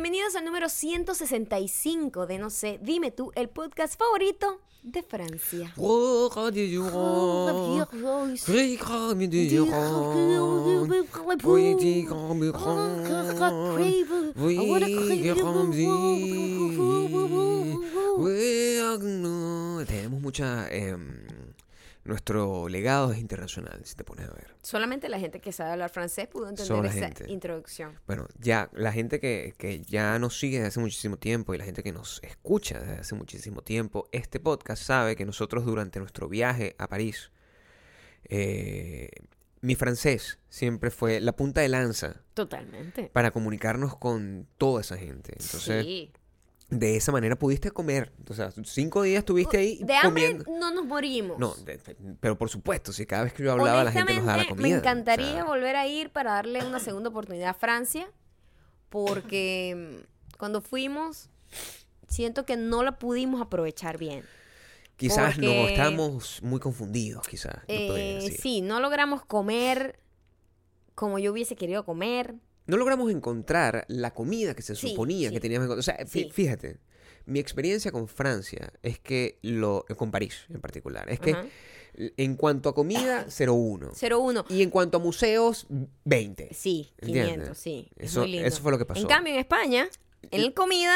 Bienvenidos al número 165 de No sé, dime tú, el podcast favorito de Francia. Tenemos mucha... em, nuestro legado es internacional, si te pones a ver. Solamente la gente que sabe hablar francés pudo entender esa gente. introducción. Bueno, ya la gente que, que ya nos sigue desde hace muchísimo tiempo y la gente que nos escucha desde hace muchísimo tiempo, este podcast sabe que nosotros durante nuestro viaje a París, eh, mi francés siempre fue la punta de lanza Totalmente. para comunicarnos con toda esa gente. Entonces, sí. De esa manera pudiste comer. O sea, cinco días estuviste ahí De hambre comiendo. no nos morimos. No, de- de- pero por supuesto, si cada vez que yo hablaba la gente nos daba la comida. Me encantaría o sea, volver a ir para darle una segunda oportunidad a Francia, porque mm, cuando fuimos, siento que no la pudimos aprovechar bien. quizás no, estábamos muy confundidos, quizás. Eh, sí, no logramos comer como yo hubiese querido comer. No logramos encontrar la comida que se Sí, suponía sí. que teníamos que. O sea, Sí. fíjate, mi experiencia con Francia es que lo. con París en particular. Es que Ajá. en cuanto a comida, 0-1. 0-1. Y en cuanto a museos, 20. Sí, ¿Entiendes? 500, sí. es Eso- muy lindo. eso fue lo que pasó. En cambio, en España, en comida,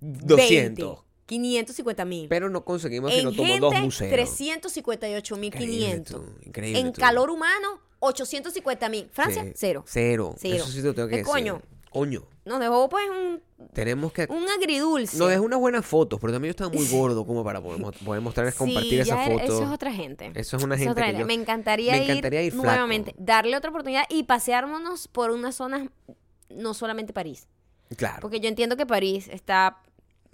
200. 20, 550 mil. Pero no conseguimos En sino como gente, dos museos. 358 mil Increíble 500. tú, increíble En tú. calor humano, 850 mil. Francia, Sí, cero. Cero. Cero. Eso sí te lo tengo que ¿Qué decir. coño? Coño. Nos dejó pues un, Tenemos que. un agridulce. No, es unas buenas fotos, pero también yo estaba muy gordo como para poder, mo- poder mostrarles, compartir Sí, esa ya era- foto. Eso es otra gente. Eso es una gente otra que yo- Me encantaría, me encantaría ir flaco. nuevamente, darle otra oportunidad y paseármonos por unas zonas, no solamente París. Claro. Porque yo entiendo que París está,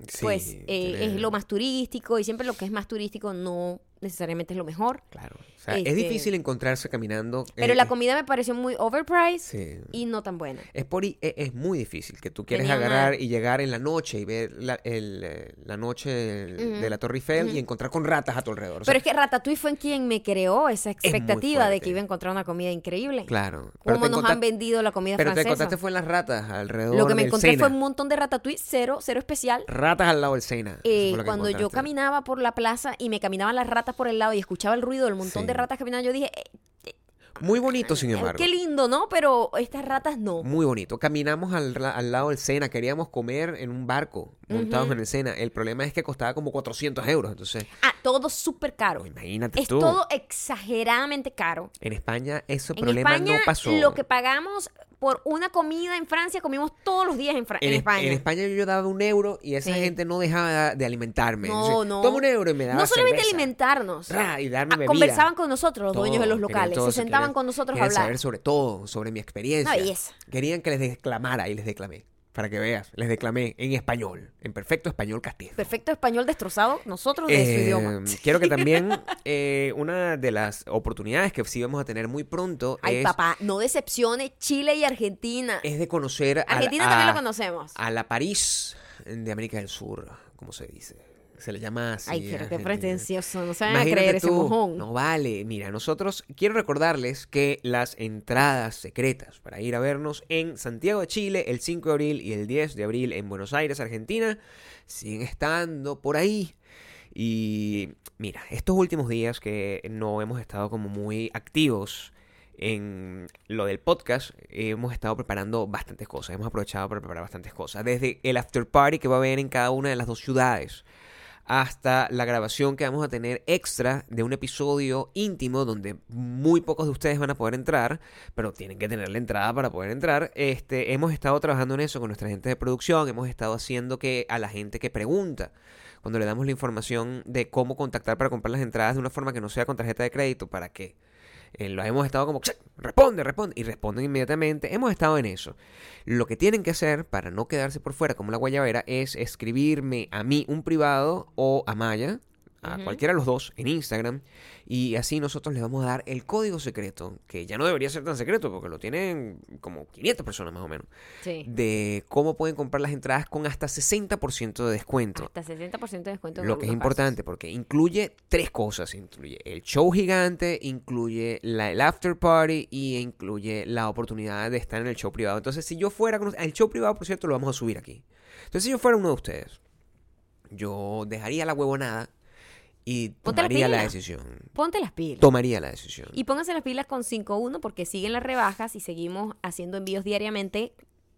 Sí, pues, eh, tiene- es lo más turístico y siempre lo que es más turístico no necesariamente es lo mejor. Claro. O sea, Este- es difícil encontrarse caminando. Pero eh, la comida me pareció muy overpriced Sí. y no tan buena. Es, por, i- e- es muy difícil que tú quieres Tenía una- agarrar y llegar en la noche y ver la, el, eh, la noche de la Torre Eiffel y encontrar con ratas a tu alrededor. O sea, Pero es que Ratatouille fue en quien me creó esa expectativa de que iba a encontrar una comida increíble. claro. Pero te nos han vendido la comida Pero te francesa. encontraste fue en las ratas alrededor Lo que me del encontré Sena. fue un montón de Ratatouille, cero, cero especial. Ratas al lado del Sena. Eh, cuando yo caminaba por la plaza y me caminaban las ratas por el lado y escuchaba el ruido del montón Sí. de ratas caminando, yo dije, eh, Muy bonito, sin eh, embargo. qué lindo, ¿no? Pero estas ratas no. Muy bonito. Caminamos al, al lado del Sena. Queríamos comer en un barco montados en el Sena. El problema es que costaba como 400 euros. Entonces, Ah, todo súper caro. imagínate Es tú. todo exageradamente caro. En España ese En problema España, no pasó. lo que pagamos por una comida en Francia, comimos todos los días en, Fra- en en, Es- España. en España yo daba un euro y esa Sí. gente no dejaba de alimentarme. No, Entonces, no. Toma un euro y me daba no solamente cerveza. alimentarnos. Ra, y darme Ah, bebida. conversaban con nosotros los Todo, dueños de los locales. todo Se sentaban querían- con nosotros a hablar. saber sobre todo, sobre mi experiencia. Querían que les declamara y les declamé. Para que veas, les declamé en español, en perfecto español castizo. Perfecto español destrozado, nosotros de su Eh, idioma. Quiero que también eh, una de las oportunidades que sí vamos a tener muy pronto Ay, es, papá, no decepcione Chile y Argentina. es de conocer Argentina a- también lo conocemos. a la París de América del Sur, como se dice. Se le llama así. Ay, pero qué pretencioso, no van a creer ese mojón. No vale. Mira, nosotros quiero recordarles que las entradas secretas para ir a vernos en Santiago de Chile el 5 de abril y el 10 de abril en Buenos Aires, Argentina, siguen estando por ahí. Y mira, estos últimos días que no hemos estado como muy activos en lo del podcast, hemos estado preparando bastantes cosas. Hemos aprovechado para preparar bastantes cosas. Desde el after party que va a haber en cada una de las dos ciudades hasta la grabación que vamos a tener extra de un episodio íntimo donde muy pocos de ustedes van a poder entrar, pero tienen que tener la entrada para poder entrar. Este, hemos estado trabajando en eso con nuestra gente de producción, hemos estado haciendo que a la gente que pregunta, cuando le damos la información de cómo contactar para comprar las entradas de una forma que no sea con tarjeta de crédito, para que eh, lo hemos estado como, "Check, responde, responde, y responden inmediatamente. Hemos estado en eso. Lo que tienen que hacer para no quedarse por fuera como la guayabera es escribirme a mí un privado o a Maya, a cualquiera de los dos en Instagram y así nosotros les vamos a dar el código secreto, que ya no debería ser tan secreto porque lo tienen como 500 personas más o menos, Sí. de cómo pueden comprar las entradas con hasta 60% de descuento. Hasta 60% de descuento. en Lo que es importante porque incluye tres cosas. Incluye el show gigante, incluye la, el after party y incluye la oportunidad de estar en el show privado. Entonces, si yo fuera con... El show privado, por cierto, lo vamos a subir aquí. Entonces, si yo fuera uno de ustedes, yo dejaría la huevonada y Ponte tomaría la decisión. Ponte las pilas. Tomaría la decisión. Y pónganse las pilas con 5.1 porque siguen las rebajas y seguimos haciendo envíos diariamente.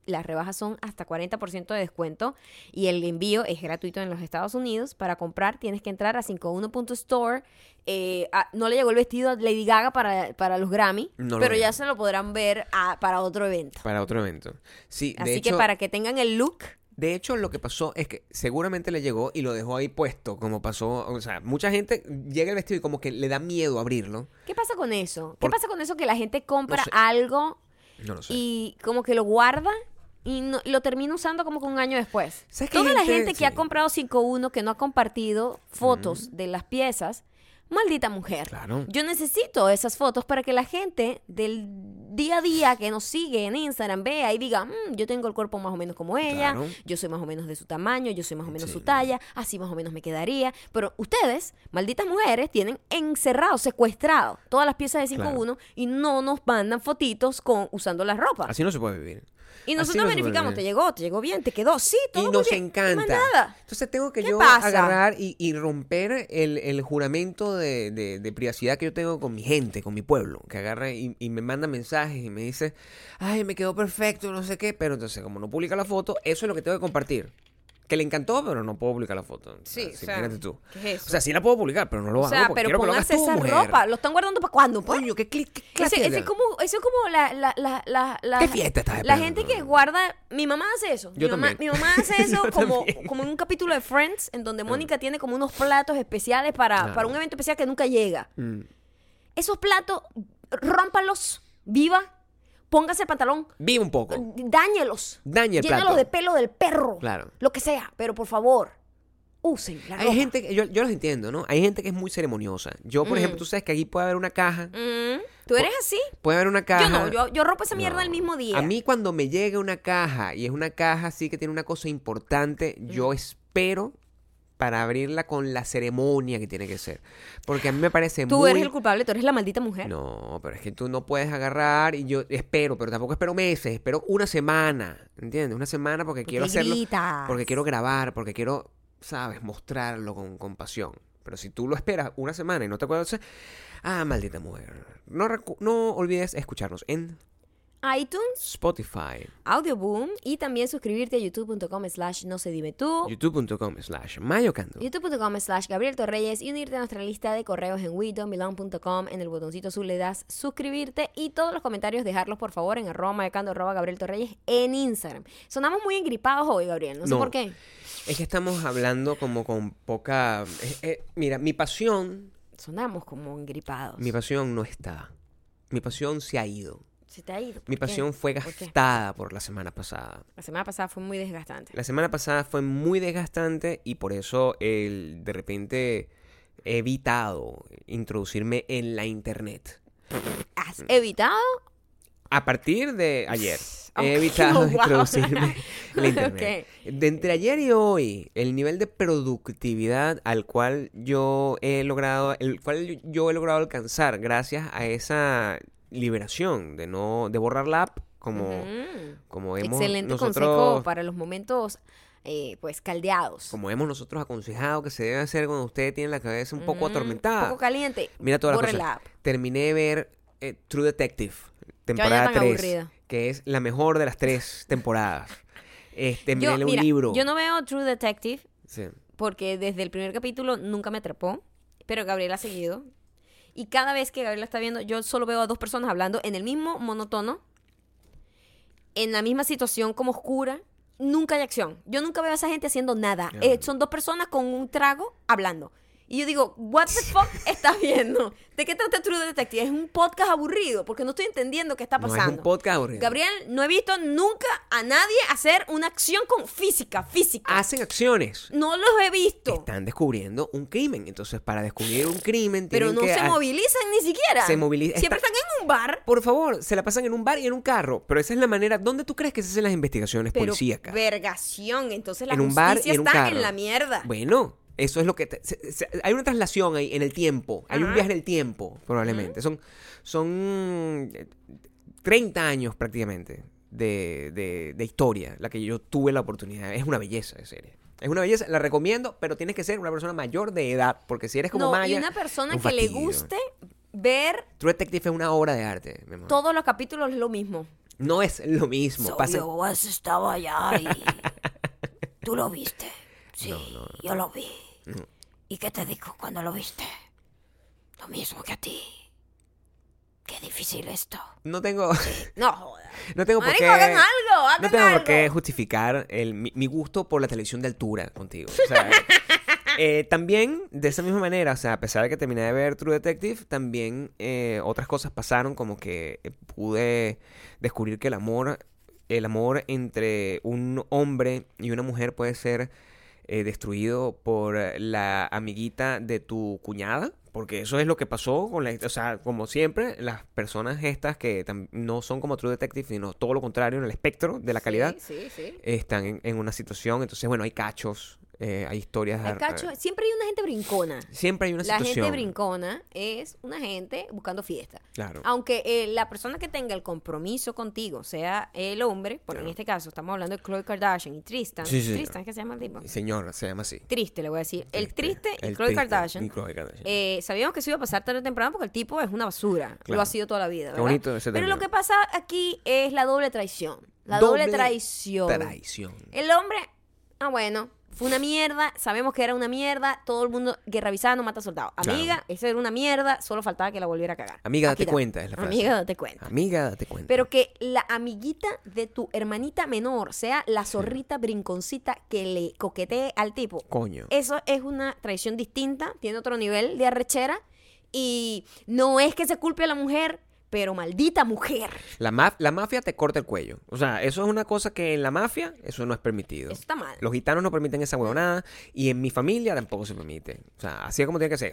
Las rebajas son hasta 40% de descuento y el envío es gratuito en los Estados Unidos. Para comprar tienes que entrar a 51.store. Eh, no le llegó el vestido a Lady Gaga para, para los Grammy, No lo pero ya se lo podrán ver a- para otro evento. Para otro evento. Sí, de Así hecho, que para que tengan el look, De hecho, lo que pasó es que seguramente le llegó y lo dejó ahí puesto, como pasó, o sea, mucha gente llega el vestido y como que le da miedo abrirlo. ¿qué pasa con eso? ¿Qué Por- pasa con eso que la gente compra sé. algo No lo sé. y como que lo guarda y no- lo termina usando como que un año después. ¿Sabes que hay Toda la gente- que ha comprado 5.1 que no ha compartido fotos de las piezas, maldita mujer. Claro. Yo necesito esas fotos para que la gente del día a día que nos sigue en Instagram vea y diga, "Mm, yo tengo el cuerpo más o menos como ella, Claro. yo soy más o menos de su tamaño, yo soy más o menos Sí. su talla, así más o menos me quedaría. Pero ustedes, malditas mujeres, tienen encerrado, secuestrado todas las piezas de 5.1 y no nos mandan fotitos con usando las ropas. Así no se puede vivir. Y nosotros verificamos, te llegó, te llegó bien, te quedó, sí, todo Y muy nos bien, encanta. Nada. Entonces tengo que ¿Qué yo pasa? agarrar y, y romper el, el juramento de, de- de privacidad que yo tengo con mi gente, con mi pueblo. Que agarra y, y me manda mensajes y me dice, ay, me quedó perfecto, no sé qué. Pero entonces, como no publica la foto, eso es lo que tengo que compartir. Que le encantó, pero no puedo publicar la foto. Sí, o sea, imagínate tú. ¿qué es eso? O sea, sí la puedo publicar, pero no lo O hago sea, porque pero quiero que lo hagas pónganse tú, esa mujer. ropa, ¿lo están guardando para cuándo? pues? Coño, qué, cli- qué clase Ese, ese como, eso es como la, la, la, la, la- ¿Qué fiesta estás La gente que guarda, mi mamá hace eso. Yo mi, mamá, mi mamá hace eso como, también. como en un capítulo de Friends, en donde Mónica tiene como unos platos especiales para, para un evento especial que nunca llega. Mm. Esos platos, rómpalos, viva, póngase el pantalón, Vive un poco. dáñelos. Daña el Llénalos plato. de pelo del perro. Claro. Lo que sea, pero por favor, usen la Hay ropa. gente, que, yo, yo los entiendo, ¿no? Hay gente que es muy ceremoniosa. Yo, por Mm. ejemplo, tú sabes que aquí puede haber una caja. Mm, ¿Tú eres así? Puede haber una caja. Yo no, yo, yo rompo esa mierda No. el mismo día. A mí cuando me llega una caja y es una caja así que tiene una cosa importante, yo espero para abrirla con la ceremonia que tiene que ser. Porque a mí me parece Tú muy... eres el culpable, tú eres la maldita mujer. No, pero es que tú no puedes agarrar y yo espero, pero tampoco espero meses, espero una semana, ¿entiendes? Una semana porque, quiero hacerlo, gritas. porque quiero grabar, porque quiero, sabes, mostrarlo con, con pasión. Pero si tú lo esperas una semana y no te acuerdas, ah, maldita mujer. No, no olvides escucharnos en iTunes, Spotify, Audioboom y también suscribirte a youtube.com slash no se dime tú. youtube.com slash mayocando. youtube.com slash Gabriel Torreyes y unirte a nuestra lista de correos en widomilon.com en el botoncito azul le das suscribirte y todos los comentarios dejarlos por favor en arroba mayocando arroba Gabriel Torreyes en Instagram. Sonamos muy engripados hoy, Gabriel, no sé por qué. Es que estamos hablando como con poca... eh, eh, mira, mi pasión, Sonamos como engripados. mi pasión no está. Mi pasión se ha ido. Se te ha ido. ¿por Mi qué? pasión fue gastada por la semana pasada. La semana pasada fue muy desgastante. La semana pasada fue muy desgastante y por eso el, de repente he evitado introducirme en la internet. ¿Has evitado? A partir de ayer he evitado wow. introducirme en la internet. De entre ayer y hoy, el nivel de productividad al cual yo he logrado, el cual yo he logrado alcanzar gracias a esa liberación de no, de borrar la app como, Ujú. como hemos Excelente nosotros consejo para los momentos, eh, pues, caldeados. como hemos nosotros aconsejado que se debe hacer cuando usted tiene la cabeza un poco atormentada. Un poco caliente. Mira todas las cosas. la. Terminé de ver eh, True Detective, temporada tan 3, aburrida. que es la mejor de las tres temporadas. Este, Yo, mira, un libro. yo no veo True Detective Sí. porque desde el primer capítulo nunca me atrapó, pero Gabriel ha seguido. Y cada vez que Gabriel está viendo, yo solo veo a dos personas hablando en el mismo monotono, en la misma situación como oscura. Nunca hay acción. Yo nunca veo a esa gente haciendo nada. Eh, son dos personas con un trago hablando. Y yo digo, what the fuck estás viendo? ¿De qué trata True Detective? Es un podcast aburrido porque no estoy entendiendo qué está No pasando. es un podcast aburrido. Gabriel, no he visto nunca a nadie hacer una acción con física, física. Hacen acciones. No los he visto. Están descubriendo un crimen. Entonces, para descubrir un crimen, Pero no que se movilizan ni siquiera. Se moviliza- Siempre está- están en un bar. Por favor, se la pasan en un bar y en un carro. Pero esa es la manera. ¿Dónde tú crees que se hacen las investigaciones Pero policíacas? vergación. Entonces la en un bar y justicia en un está carro. en la mierda. Bueno, eso es lo que... te- se- se- hay una traslación ahí en el tiempo. Hay un viaje en el tiempo, probablemente. Son, son eh, 30 años prácticamente de, de- de historia la que yo tuve la oportunidad. Es una belleza de serie. Es una belleza, la recomiendo, pero tienes que ser una persona mayor de edad, porque si eres como no, Maya... y una persona un que le guste ver True Detective es una obra de arte, mi amor. todos los capítulos es lo mismo. No es lo mismo. pasa- yo has estado allá y tú lo viste. Sí, yo lo vi. ¿Y qué te dijo cuando lo viste? Lo mismo que a ti. Qué difícil esto. No tengo... No. No tengo por qué... hagan algo, hagan no tengo por qué justificar el, mi, mi gusto por la televisión de altura contigo. O sea, eh, también, de esa misma manera, o sea, a pesar de que terminé de ver True Detective, también eh, otras cosas pasaron, como que eh, pude descubrir que el amor, el amor entre un hombre y una mujer puede ser eh, destruido por la amiguita de tu cuñada. Porque eso es lo que pasó con la... O sea, como siempre, las personas estas que no son como True Detective, sino todo lo contrario, en el espectro de la calidad, Sí, sí, sí. están en, en una situación. Entonces, bueno, hay cachos, eh, hay historias... Ar- cacho- siempre hay una gente brincona. Siempre hay una La situación. gente brincona es una gente buscando fiesta. Claro. Aunque eh, la persona que tenga el compromiso contigo sea el hombre, porque en este caso estamos hablando de Khloe Kardashian y Tristan. Sí, sí. Tristan, ¿qué se llama el tipo? Señor, se llama así. Triste, le voy a decir. El triste y El Khloe triste Kardashian. y Khloe Kardashian. eh, sabíamos que eso iba a pasar tarde o temprano porque el tipo es una basura. Lo ha sido toda la vida. Qué bonito ese Pero lo que pasa aquí es la doble traición. La doble, traición. Traición. El hombre, ah, bueno, fue una mierda, sabemos que era una mierda, todo el mundo, guerra avisada no mata soldado. Claro. Amiga, esa era una mierda, solo faltaba que la volviera a cagar. Amiga, date Aquí cuenta, es la frase. Amiga, date cuenta. Amiga, date cuenta. Pero que la amiguita de tu hermanita menor sea la zorrita brinconcita que le coquetee al tipo. Coño. Eso es una traición distinta, tiene otro nivel de arrechera y no es que se culpe a la mujer, pero maldita mujer. La, maf- la mafia te corta el cuello. O sea, eso es una cosa que en la mafia, eso no es permitido. Eso está mal. Los gitanos no permiten esa huevonada y en mi familia tampoco se permite. O sea, así es como tiene que ser.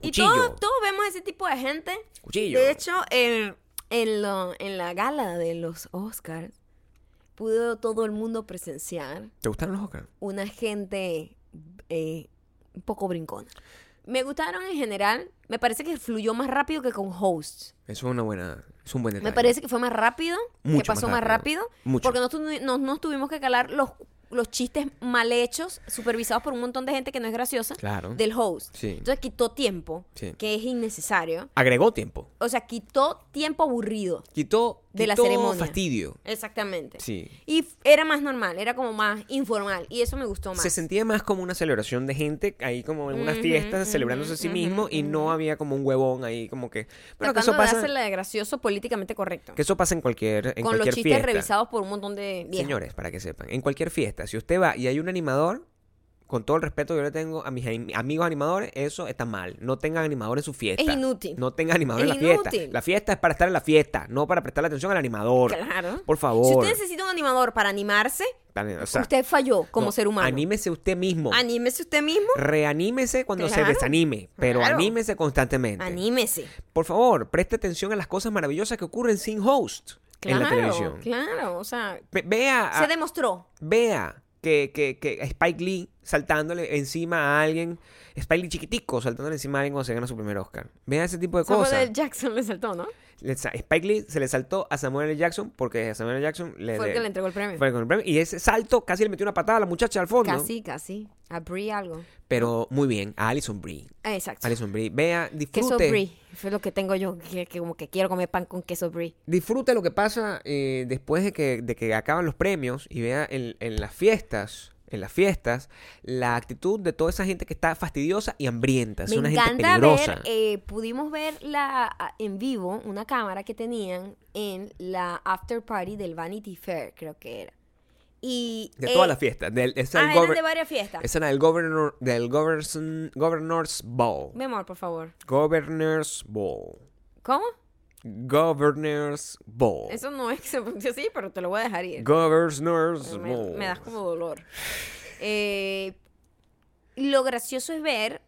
Y todos, todos vemos ese tipo de gente. Cuchillo. De hecho, en, en, lo- en la gala de los Oscars, pudo todo el mundo presenciar ¿Te gustaron los Oscars? una gente eh, un poco brincona. Me gustaron en general. Me parece que fluyó más rápido que con hosts. Eso es una buena, es un buen detalle. Me parece que fue más rápido, que Mucho pasó más más rápido. rápido, Mucho. porque no, tu- no- nos tuvimos que calar los, los chistes mal hechos, supervisados por un montón de gente que no es graciosa, Claro. del host. Sí. Entonces quitó tiempo, Sí. que es innecesario. Agregó tiempo. O sea, quitó tiempo aburrido. Quitó, De la quitó ceremonia. fastidio. Exactamente. Sí. Y era más normal, era como más informal. Y eso me gustó más. Se sentía más como una celebración de gente ahí como en una Ujú, fiesta ujú, celebrándose a sí mismo y no había como un huevón ahí como que bueno que eso de pasa de gracioso políticamente correcto. que eso pasa en cualquier en con los cualquier chistes fiesta. revisados por un montón de. Señores, para que sepan, en cualquier fiesta, si usted va y hay un animador, con todo el respeto que yo le tengo a mis amigos animadores, eso está mal. No tengan animador en su fiesta. Es inútil. No tengan animador en la fiesta. inútil. La fiesta es para estar en la fiesta, no para prestarle atención al animador. Claro. Por favor. Si usted necesita un animador para animarse, Dale, o sea, usted falló como no, ser humano. Anímese usted mismo. Anímese usted mismo. Reanímese cuando se desanime, pero Claro. anímese constantemente. Anímese. Por favor, preste atención a las cosas maravillosas que ocurren sin host en la televisión. Claro, o sea, Ve- Vea, se demostró. vea que, que, que Spike Lee saltándole encima a alguien, Spike Lee chiquitico saltándole encima a alguien cuando se gana su primer Oscar. Vea ese tipo de Samuel cosas. L. Jackson le saltó, ¿no? Spike Lee se le saltó a Samuel L. Jackson porque a Samuel L. Jackson le, Fue el que le entregó el premio. fue con el premio. Y ese salto casi le metió una patada a la muchacha al fondo. Casi, casi. A Brie algo. Pero muy bien, a Alison Brie. Exacto. Alison Brie, vea, Queso disfrute. Brie. Fue lo que tengo yo, que, que como que quiero comer pan con queso Brie. disfrute lo que pasa eh, después de que, de que acaban los premios y vea en, en las fiestas, en las fiestas, la actitud de toda esa gente que está fastidiosa y hambrienta. Es Me una gente peligrosa. ver, eh, pudimos ver la en vivo una cámara que tenían en la after party del Vanity Fair, creo que era. Y, De eh, todas las fiestas. Del, esa ah, de varias fiestas. esa era del governor, del governors, Governor's Ball. Mi amor, por favor. Governor's Ball. ¿Cómo? Governor's Ball. Eso no es que se pronuncie así, pero te lo voy a dejar ir. Governor's me, Ball. me das como dolor. Eh, lo gracioso es ver,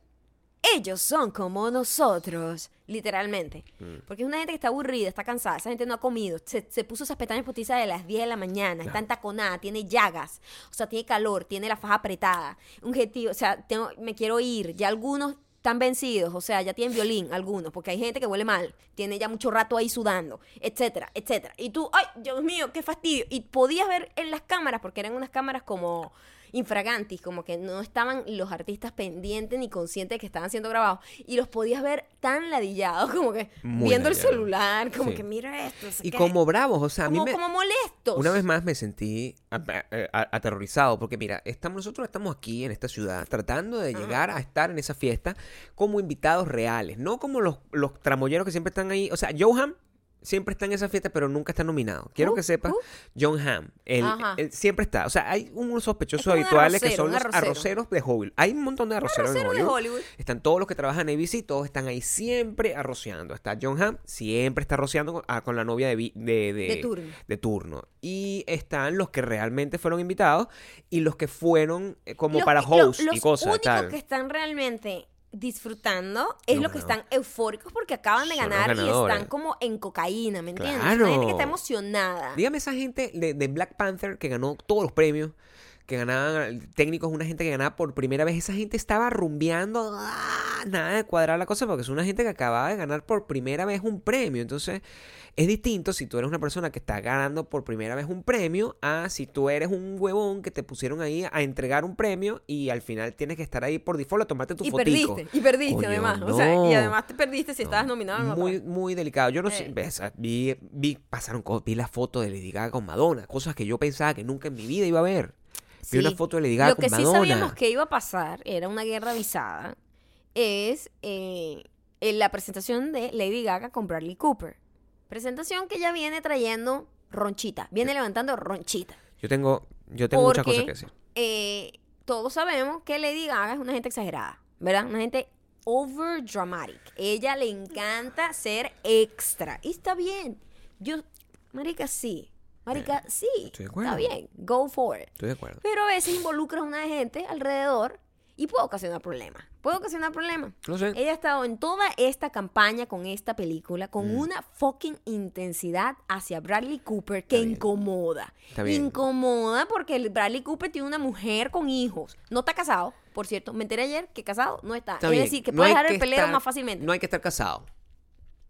ellos son como nosotros, literalmente. Mm. Porque es una gente que está aburrida, está cansada, esa gente no ha comido, se, se puso esas pestañas postizas de las 10 de la mañana, está entaconada, tiene llagas, o sea, tiene calor, tiene la faja apretada, un gentío, o sea, tengo- me quiero ir, ya algunos están vencidos, o sea, ya tienen violín, algunos, porque hay gente que huele mal, tiene ya mucho rato ahí sudando, etcétera, etcétera. Y tú, ay, Dios mío, qué fastidio. Y podías ver en las cámaras, porque eran unas cámaras como infragantis, como que no estaban los artistas pendientes ni conscientes de que estaban siendo grabados, y los podías ver tan ladillados, como que Muy viendo el celular, como Sí. que mira esto. no sé Y qué". como bravos, o sea, a mí como, me... como molestos. Una vez más me sentí a- a- a- aterrorizado porque mira, estamos, nosotros estamos aquí en esta ciudad tratando de llegar a estar en esa fiesta como invitados reales, no como los, los tramoyeros que siempre están ahí. O sea, Johan siempre está en esa fiesta pero nunca está nominado. Quiero Uh, que sepas, uh. John Hamm, él, siempre está. O sea, hay unos sospechosos un habituales que son los arrocero. arroceros de Hollywood. Hay un montón de arroceros, Arrocero en de Hollywood. Hollywood. Están todos los que trabajan en ABC, todos están ahí siempre arrociando. Está John Hamm, siempre está arrociando con, ah, con la novia de, de, de, De turno. de turno. Y están los que realmente fueron invitados y los que fueron eh, como Los para lo- host y los cosas. únicos tal. que están realmente disfrutando es los que están eufóricos porque acaban de Son ganar y están como en cocaína, ¿me entiendes? Claro. Una gente que está emocionada. Dígame esa gente de, de Black Panther que ganó todos los premios, que ganaban técnicos, una gente que ganaba por primera vez. Esa gente estaba rumbeando, ¡ah! nada de cuadrar la cosa, porque es una gente que acababa de ganar por primera vez un premio. Entonces, es distinto si tú eres una persona que está ganando por primera vez un premio a si tú eres un huevón que te pusieron ahí a entregar un premio y al final tienes que estar ahí por default a tomarte tu y fotico. perdiste, y perdiste Coño, además. O sea, y no. además te perdiste si No, estabas nominado otra. Muy, muy delicado. Yo no sé, Eh. ves, ah, vi, vi, pasaron vi la foto de Lady Gaga con Madonna, cosas que yo pensaba que nunca en mi vida iba a ver. Vi una Sí. foto de Lady Gaga Lo con que sí sabíamos que iba a pasar, era una guerra avisada, es eh, en la presentación de Lady Gaga con Bradley Cooper. Presentación que ya viene trayendo ronchita, viene levantando ronchita. Yo tengo, yo tengo muchas cosas que decir. eh, todos sabemos que Lady Gaga es una gente exagerada, ¿verdad? Una gente over dramatic. Ella le encanta ser extra. Y está bien. Yo, marica, sí. Marica, sí. estoy de acuerdo. Está bien. Go for it. Estoy de acuerdo. Pero a veces involucra a una gente alrededor y puede ocasionar problemas. Puede ocasionar problemas. No sé. Ella ha estado en toda esta campaña con esta película con Mm. una fucking intensidad hacia Bradley Cooper que incomoda. Está bien. Incomoda porque el Bradley Cooper tiene una mujer con hijos. No está casado, por cierto. Me enteré ayer que casado no está. Está es bien. decir, que No puede hay dejar el pelero estar- más fácilmente. No hay que estar casado.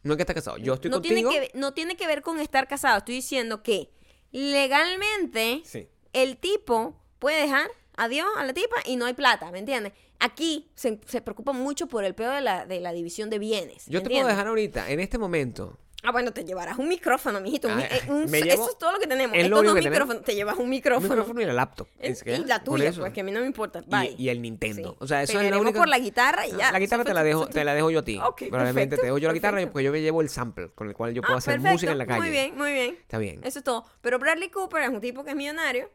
No hay que estar casado. Yo estoy no, contigo. tiene que, no tiene que ver con estar casado. Estoy diciendo que legalmente Sí. el tipo puede dejar adiós a la tipa y no hay plata, ¿me entiendes? Aquí se, se preocupa mucho por el peor de la, de la división de bienes. Yo ¿me te puedo dejar ahorita, en este momento. Ah, bueno, te llevarás un micrófono, mijito. un Ay, eh, un- me eso llevo- es todo lo que tenemos. es Esto lo no único es que tenemos. micrófono, te llevas un Un micrófono. micrófono y la laptop. Eh, Es que- y la tuya, eso. pues que a mí no me importa. Y- Bye. y el Nintendo. Sí. O sea, eso es la Pelearemos única- por la guitarra y ya. La guitarra Eso te la fue- dejo, eso- te la dejo yo a ti. Ok, Probablemente perfecto, te dejo yo la guitarra perfecto. porque yo me llevo el sample con el cual yo puedo Ah, hacer perfecto, música en la calle. Muy bien, muy bien. Está bien. Eso es todo. Pero Bradley Cooper es un tipo que es millonario.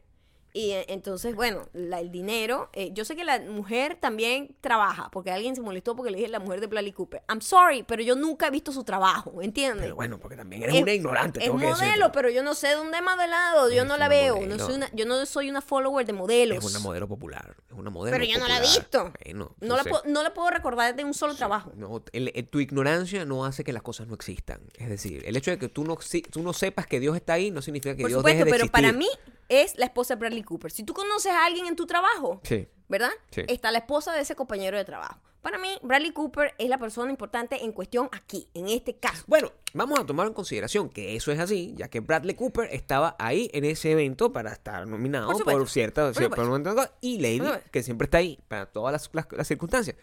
Y eh, entonces, bueno, la- el dinero. eh, yo sé que la mujer también trabaja. Porque alguien se molestó porque le dije la mujer de Bradley Cooper. I'm sorry, pero yo nunca he visto su trabajo. ¿Entiendes? Pero bueno, porque también eres Es- una ignorante. Es tengo que modelo, decirlo. pero yo no sé dónde es modelado. Yo no la veo. modelo. No soy una, yo no soy una follower de modelos. Es una modelo popular. Es una modelo pero yo no la he visto. Bueno, no, la no la puedo recordar de un solo trabajo. No, el- el- tu ignorancia no hace que las cosas no existan. Es decir, el hecho de que tú no, si- tú no sepas que Dios está ahí no significa que Por Dios supuesto, deje de pero existir. para mí es la esposa de Bradley Cooper. Si tú conoces a alguien en tu trabajo, Sí. ¿verdad? Sí. Está la esposa de ese compañero de trabajo. Para mí, Bradley Cooper es la persona importante en cuestión aquí, en este caso. Bueno, vamos a tomar en consideración que eso es así, ya que Bradley Cooper estaba ahí en ese evento para estar nominado Por cierta, Por cierta- y Lady, que siempre está ahí para todas las, las- las circunstancias.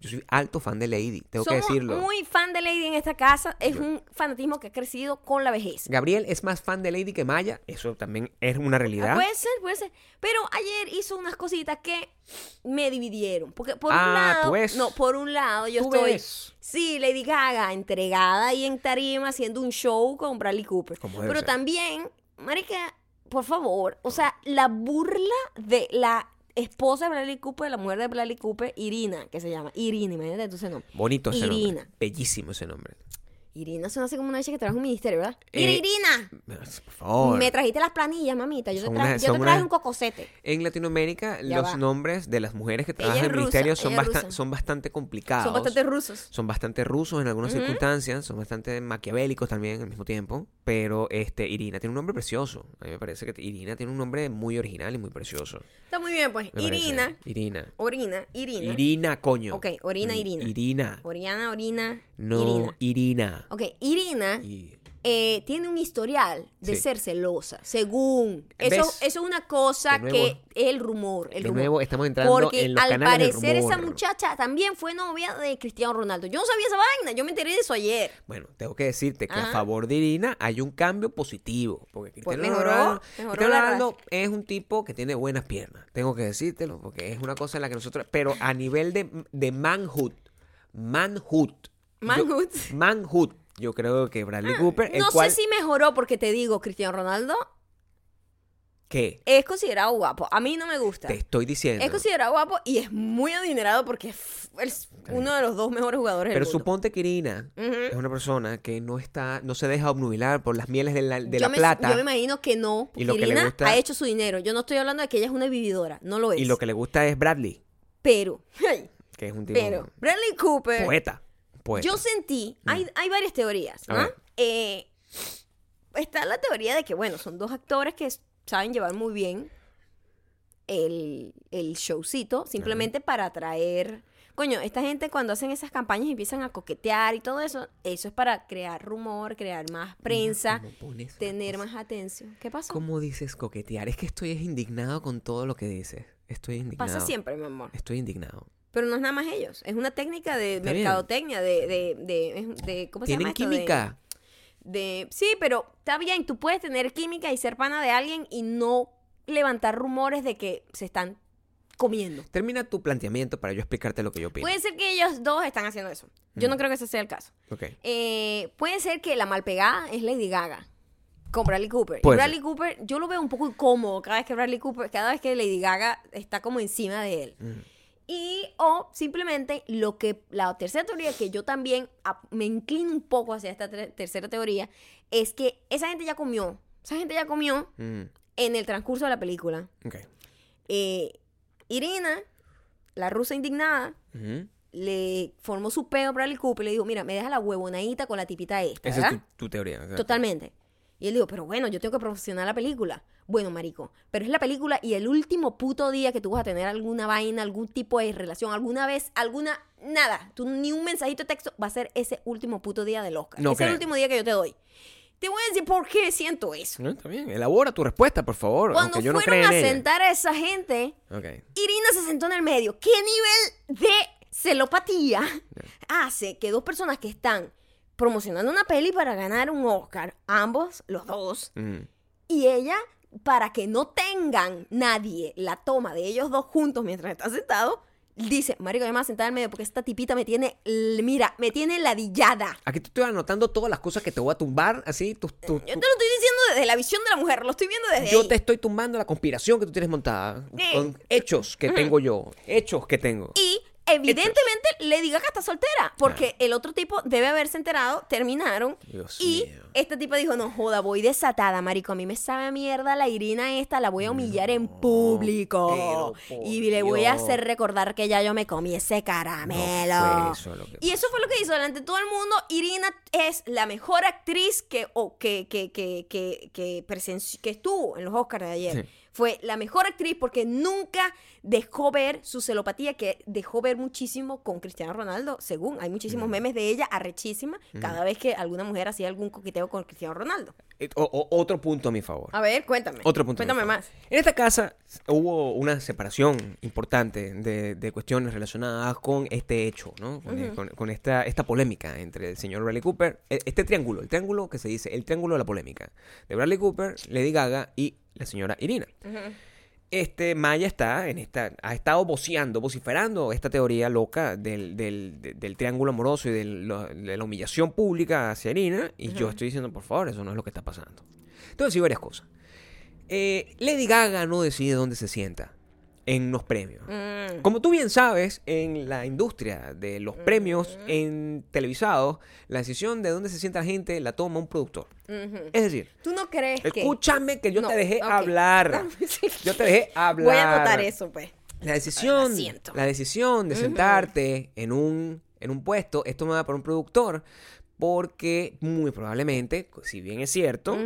Yo soy alto fan de Lady, tengo Somos que decirlo. muy fan de Lady en esta casa. Es un fanatismo que ha crecido con la vejez. Gabriel es más fan de Lady que Maya, eso también es una Ah, realidad. Puede ser, puede ser. Pero ayer hizo unas cositas que me dividieron. Porque por Ah, un lado. ¿tú ves? No, por un lado yo ¿Tú estoy. ves? Sí, Lady Gaga, entregada ahí en tarima haciendo un show con Bradley Cooper. Pero ser. también, Marica, por favor, o sea, la burla de la esposa de Bradley Cooper, la mujer de Bradley Cooper, Irina, que se llama Irina, imagínate entonces no. Bonito ese Irina. nombre. Bellísimo ese nombre. Irina suena así como una chica que trabaja en un ministerio, ¿verdad? Mira, Eh, Irina, Por favor. me trajiste las planillas, mamita. Yo te, Son tra- una- yo te son traje una- un cocosete. En Latinoamérica, Ya los va. nombres de las mujeres que trabajan en ministerios son, bastan- son bastante complicados. Son bastante rusos. son bastante rusos en algunas circunstancias, son bastante maquiavélicos también al mismo tiempo, pero este Irina tiene un nombre precioso. A mí me parece que Irina tiene un nombre muy original y muy precioso. Está muy bien, pues. me parece. Irina, Irina. orina, Irina. Irina, coño. Ok, orina, I- Irina. Irina. Oriana, orina, No, Irina. Irina. Ok, Irina Y- eh, tiene un historial de Sí. ser celosa, según. Eso, eso es una cosa nuevo- que es el rumor. El de rumor. nuevo estamos entrando Porque en los al canales del parecer esa rumor. muchacha también fue novia de Cristiano Ronaldo. Yo no sabía esa vaina, yo me enteré de eso ayer. Bueno, tengo que decirte que a favor de Irina hay un cambio positivo. Porque Pues Cristiano mejoró, Ronaldo, mejoró Cristiano Ronaldo es un tipo que tiene buenas piernas. Tengo que decírtelo, porque es una cosa en la que nosotros. Pero a nivel de, de manhood, manhood. Yo- Manhood. manhood. Yo creo que Bradley Cooper, el no cual. sé si mejoró porque te digo, Cristiano Ronaldo ¿Qué? es considerado guapo. A mí no me gusta. Te estoy diciendo. Es considerado guapo y es muy adinerado porque es es uno de los dos mejores jugadores Pero del mundo. suponte que Irina es una persona que no está, no se deja obnubilar por las mieles de la, de yo la me, plata. Yo me imagino que no, porque Y lo que le Irina gusta- ha hecho su dinero. Yo no estoy hablando de que ella es una vividora, no lo es. y lo que le gusta es Bradley, Pero, hey, que es un tipo pero, Bradley Cooper, poeta. Yo sentí, hay, hay varias teorías. Eh, está la teoría de que, bueno, son dos actores que saben llevar muy bien el, el showcito, simplemente para atraer... Coño, esta gente cuando hacen esas campañas y empiezan a coquetear y todo eso, eso es para crear rumor, crear más prensa, cómo pones la tener cosa. más atención. ¿Qué pasó? ¿Cómo dices coquetear? Es que estoy indignado con todo lo que dices. Estoy indignado. Pasa siempre, mi amor. Estoy indignado. Pero no es nada más ellos. Es una técnica de Está mercadotecnia, de, de, de, de- ¿cómo se llama Tienen esto? Química. De, sí, pero está bien, tú puedes tener química y ser pana de alguien y no levantar rumores de que se están comiendo. Termina tu planteamiento para yo explicarte lo que yo opino. Puede ser que ellos dos están haciendo eso. Yo no creo que ese sea el caso. Eh, puede ser que la malpegada es Lady Gaga con Bradley Cooper. Y Bradley Cooper, yo lo veo un poco incómodo cada vez que Bradley Cooper, cada vez que Lady Gaga está como encima de él. Mm. Y o simplemente lo que la tercera teoría que yo también me inclino un poco hacia esta tercera teoría es que esa gente ya comió, esa gente ya comió Mm, en el transcurso de la película. Eh, Irina, la rusa indignada, le formó su pedo a Bradley Cooper y le dijo, mira, me deja la huevonadita con la tipita esta, Esa ¿verdad? es tu, tu teoría. exacto. Totalmente. Y él dijo, pero bueno, yo tengo que promocionar la película. Bueno, marico, pero es la película y el último puto día que tú vas a tener alguna vaina, algún tipo de relación, alguna vez, alguna, nada, tú ni un mensajito de texto, va a ser ese último puto día del Oscar. No es el último día que yo te doy. Te voy a decir por qué siento eso. No, está bien. Elabora tu respuesta, por favor. Cuando yo fueron a sentar a esa gente, Ok. Irina se sentó en el medio. ¿Qué nivel de celopatía hace que dos personas que están promocionando una peli para ganar un Oscar, ambos, los dos, Mm. y ella, para que no tengan nadie la toma de ellos dos juntos mientras están sentados, dice, marico, yo me voy a sentar en medio porque esta tipita me tiene, mira, me tiene ladillada. Aquí te estoy anotando todas las cosas que te voy a tumbar, así. tu- tu- Yo te lo estoy diciendo desde la visión de la mujer, lo estoy viendo desde yo ahí. te estoy tumbando la conspiración que tú tienes montada. Sí. Con hechos que tengo yo. Hechos que tengo. Y evidentemente Lady Gaga está soltera, porque el otro tipo debe haberse enterado, terminaron. Dios y mío. esta tipa dijo, no joda, voy desatada, marico, a mí me sabe a mierda la Irina esta, la voy a humillar en público. y le voy a hacer recordar que ya yo me comí ese caramelo. No eso lo que y eso fue lo que hizo delante de todo el mundo. Irina es la mejor actriz que, o, que, que, que, que, que, que estuvo en los Oscars de ayer. Sí. Fue la mejor actriz porque nunca dejó ver su celopatía, que dejó ver muchísimo con Cristiano Ronaldo, según. Hay muchísimos memes de ella, arrechísima, cada vez que alguna mujer hacía algún coqueteo con Cristiano Ronaldo. Eh, o- o- otro punto a mi favor. A ver, cuéntame. Otro punto. a mi Cuéntame más. En esta casa hubo una separación importante de, de cuestiones relacionadas con este hecho, ¿no? Con, con- con esta, esta polémica entre el señor Bradley Cooper, e- este triángulo, el triángulo que se dice, el triángulo de la polémica, de Bradley Cooper, Lady Gaga y la señora Irina. Este Maya está en esta, ha estado voceando, vociferando esta teoría loca del, del, de- del triángulo amoroso y del- lo- de la humillación pública hacia Irina. Y yo estoy diciendo, por favor, eso no es lo que está pasando. Entonces, sí, varias cosas. Eh, Lady Gaga no decide dónde se sienta en los premios. Mm. Como tú bien sabes, en la industria de los premios en televisados, la decisión de dónde se sienta la gente la toma un productor. Es decir, ¿Tú no crees escúchame que yo No, te dejé hablar. Yo te dejé hablar. Voy a anotar eso, pues. La decisión, la decisión de sentarte en un, en un puesto es tomada por un productor porque muy probablemente, si bien es cierto, Ujú.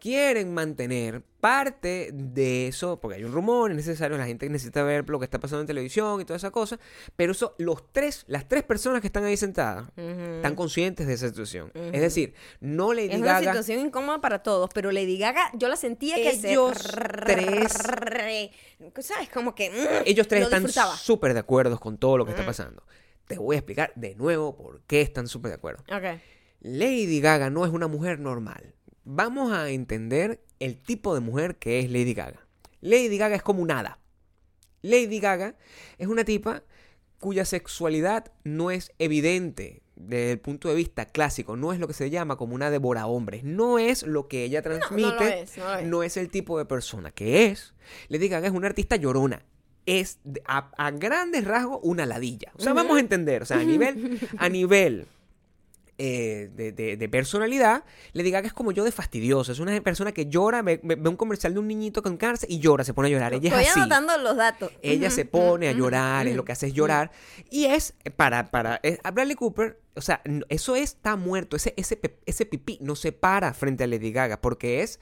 quieren mantener parte de eso, porque hay un rumor, es necesario, la gente necesita ver lo que está pasando en televisión y toda esa cosa, pero eso, los tres, las tres personas que están ahí sentadas, Ujú. están conscientes de esa situación. Es decir, no Lady Es una Gaga... situación incómoda para todos, pero Lady Gaga, yo la sentía que se... Ellos tres- ¿Sabes? Como que... mm, Ellos tres están súper de acuerdo con todo lo que está pasando. Te voy a explicar de nuevo por qué están súper de acuerdo. Ok. Lady Gaga no es una mujer normal. Vamos a entender el tipo de mujer que es Lady Gaga. Lady Gaga es como un hada. Lady Gaga es una tipa cuya sexualidad no es evidente desde el punto de vista clásico, no es lo que se llama como una devora hombres, no es lo que ella transmite, es, no es. no es el tipo de persona que es. Lady Gaga es una artista llorona. Es a grandes rasgos una ladilla. O sea, vamos a entender. O sea, a nivel, a nivel eh, de, de- de personalidad, Lady Gaga es como yo de fastidiosa. Es una persona que llora, ve, un comercial de un niñito con cáncer y llora, se pone a llorar. Ella Estoy es así. anotando los datos. Ella se pone a llorar, es lo que hace es llorar. Y es para, para a Bradley Cooper, o sea, eso está muerto. Ese, ese, ese pipí no se para frente a Lady Gaga porque es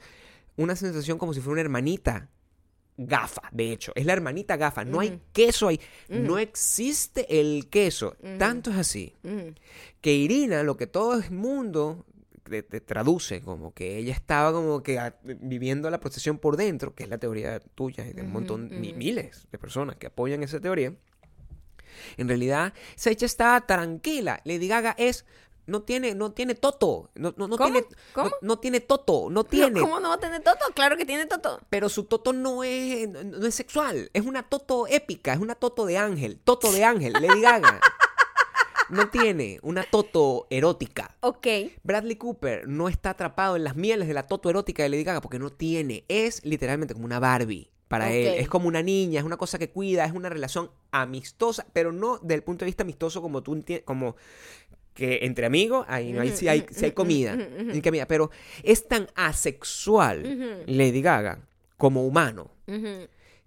una sensación como si fuera una hermanita gafa, de hecho. Es la hermanita gafa. No hay queso ahí. No existe el queso. Tanto es así que Irina, lo que todo el mundo te, te traduce como que ella estaba como que a- viviendo la procesión por dentro, que es la teoría tuya y de un montón, mi- miles de personas que apoyan esa teoría. En realidad, Seicha está tranquila. Lady Gaga es no tiene no tiene toto, no, no, no ¿Cómo? tiene ¿Cómo? No, no tiene toto, no tiene. ¿Cómo no va a tener toto? Claro que tiene toto. Pero su toto no es, no, es sexual, es una toto épica, es una toto de ángel, toto de ángel, Lady Gaga. No tiene una toto erótica. Ok. Bradley Cooper no está atrapado en las mieles de la toto erótica de Lady Gaga porque no tiene. Es literalmente como una Barbie para él. Es como una niña, es una cosa que cuida, es una relación amistosa, pero no del punto de vista amistoso como tú entiendes, como que entre amigos, ahí, no hay, sí hay, sí hay comida, hay comida, pero es tan asexual Lady Gaga como humano.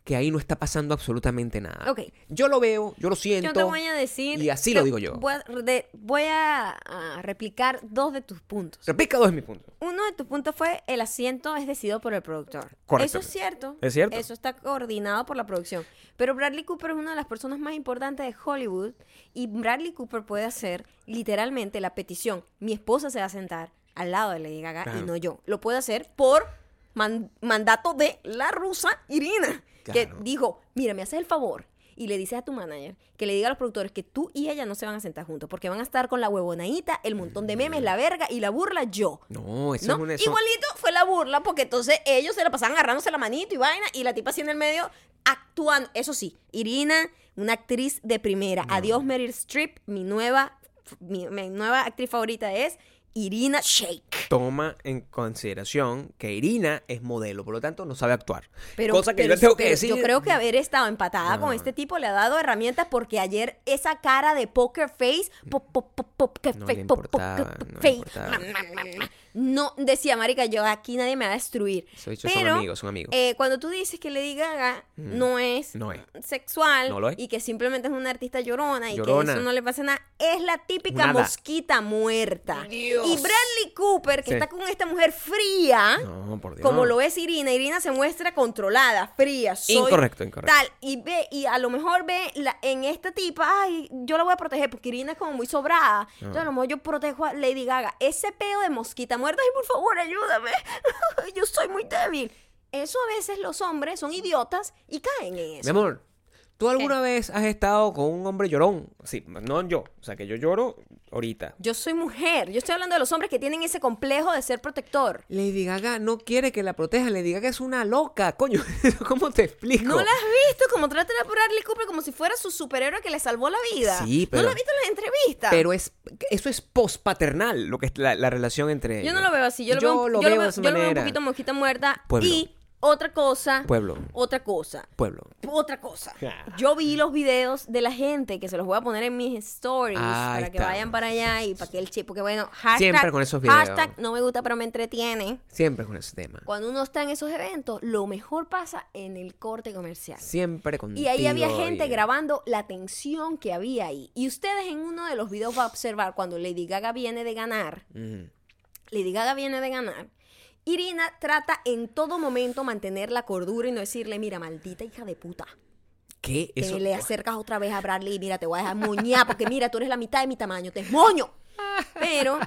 Que ahí no está pasando absolutamente nada. Ok. Yo lo veo, yo lo siento. Yo te voy a decir... y así lo digo yo. Voy a, de- voy a, a replicar dos de tus puntos. Replica dos de mis puntos. Uno de tus puntos fue el asiento es decidido por el productor. Correcto. Eso es cierto. Es cierto. Eso está coordinado por la producción. Pero Bradley Cooper es una de las personas más importantes de Hollywood y Bradley Cooper puede hacer literalmente la petición. Mi esposa se va a sentar al lado de Lady Gaga Claro. y no yo. Lo puede hacer por man- mandato de la rusa Irina, que dijo, mira, me haces el favor. Y le dices a tu manager que le diga a los productores que tú y ella no se van a sentar juntos porque van a estar con la huevonadita, el montón de memes, la verga y la burla yo. No, eso ¿no? es una... eso- Igualito fue la burla, porque entonces ellos se la pasaban agarrándose la manito y vaina, y la tipa así en el medio actuando. Eso sí, Irina, una actriz de primera. Adiós, Meryl Streep, mi nueva, mi, mi nueva actriz favorita es Irina Shayk. toma en consideración que Irina es modelo, por lo tanto no sabe actuar. Pero, Cosa que pero- yo tengo que decir. yo creo que haber estado empatada No. con este tipo le ha dado herramientas porque ayer esa cara de poker face, pop, pop, pop, poker No face, le importaba, no. No decía, marica, yo aquí nadie me va a destruir. Bichos Pero, son amigos, son amigos. eh, cuando tú dices que Lady Gaga no es No es. sexual No lo es. y que simplemente es una artista llorona y que eso no le pasa nada, es la típica mosquita muerta. Dios. Y Bradley Cooper, que Sí. está con esta mujer fría, No, por Dios. como lo es Irina, Irina se muestra controlada, fría, soy Incorrecto, incorrecto. tal, y ve, y a lo mejor ve la- en esta tipa, ay, yo la voy a proteger porque Irina es como muy sobrada, entonces a lo mejor yo protejo a Lady Gaga, ese pedo de mosquita muerta, ay, por favor, ayúdame, yo soy muy débil. Eso a veces los hombres son idiotas y caen en Mi eso. amor, ¿tú alguna vez has estado con un hombre llorón? Sí, no yo. O sea, que yo lloro ahorita. Yo soy mujer, yo estoy hablando de los hombres que tienen ese complejo de ser protector. Lady Gaga no quiere que la protejan. Lady Gaga es una loca, coño. ¿Cómo te explico? ¿No la has visto? Como tratan a Bradley Cooper como si fuera su superhéroe que le salvó la vida. Sí, pero- ¿No lo has visto en las entrevistas? Pero es, eso es pospaternal, lo que es la, la relación entre ellos. Yo no lo veo así, yo lo, Yo veo, lo yo veo lo de esa yo lo veo un poquito mosquita muerta Pueblo. y otra cosa, Pueblo. otra cosa. Pueblo. Otra cosa. Yo vi los videos de la gente que se los voy a poner en mis stories para que está. vayan para allá y para que el chip, porque bueno, hashtag, Siempre con esos videos. hashtag no me gusta pero me entretiene. Siempre con ese tema. Cuando uno está en esos eventos, lo mejor pasa en el corte comercial. Siempre contigo. Y ahí había gente y- grabando la tensión que había ahí. Y ustedes en uno de los videos van a observar cuando Lady Gaga viene de ganar. Lady Gaga viene de ganar. Irina trata en todo momento mantener la cordura y no decirle, mira, maldita hija de puta. ¿Qué? Te Eso... le acercas otra vez a Bradley y mira, te voy a dejar moñar porque mira, tú eres la mitad de mi tamaño, te moño. Pero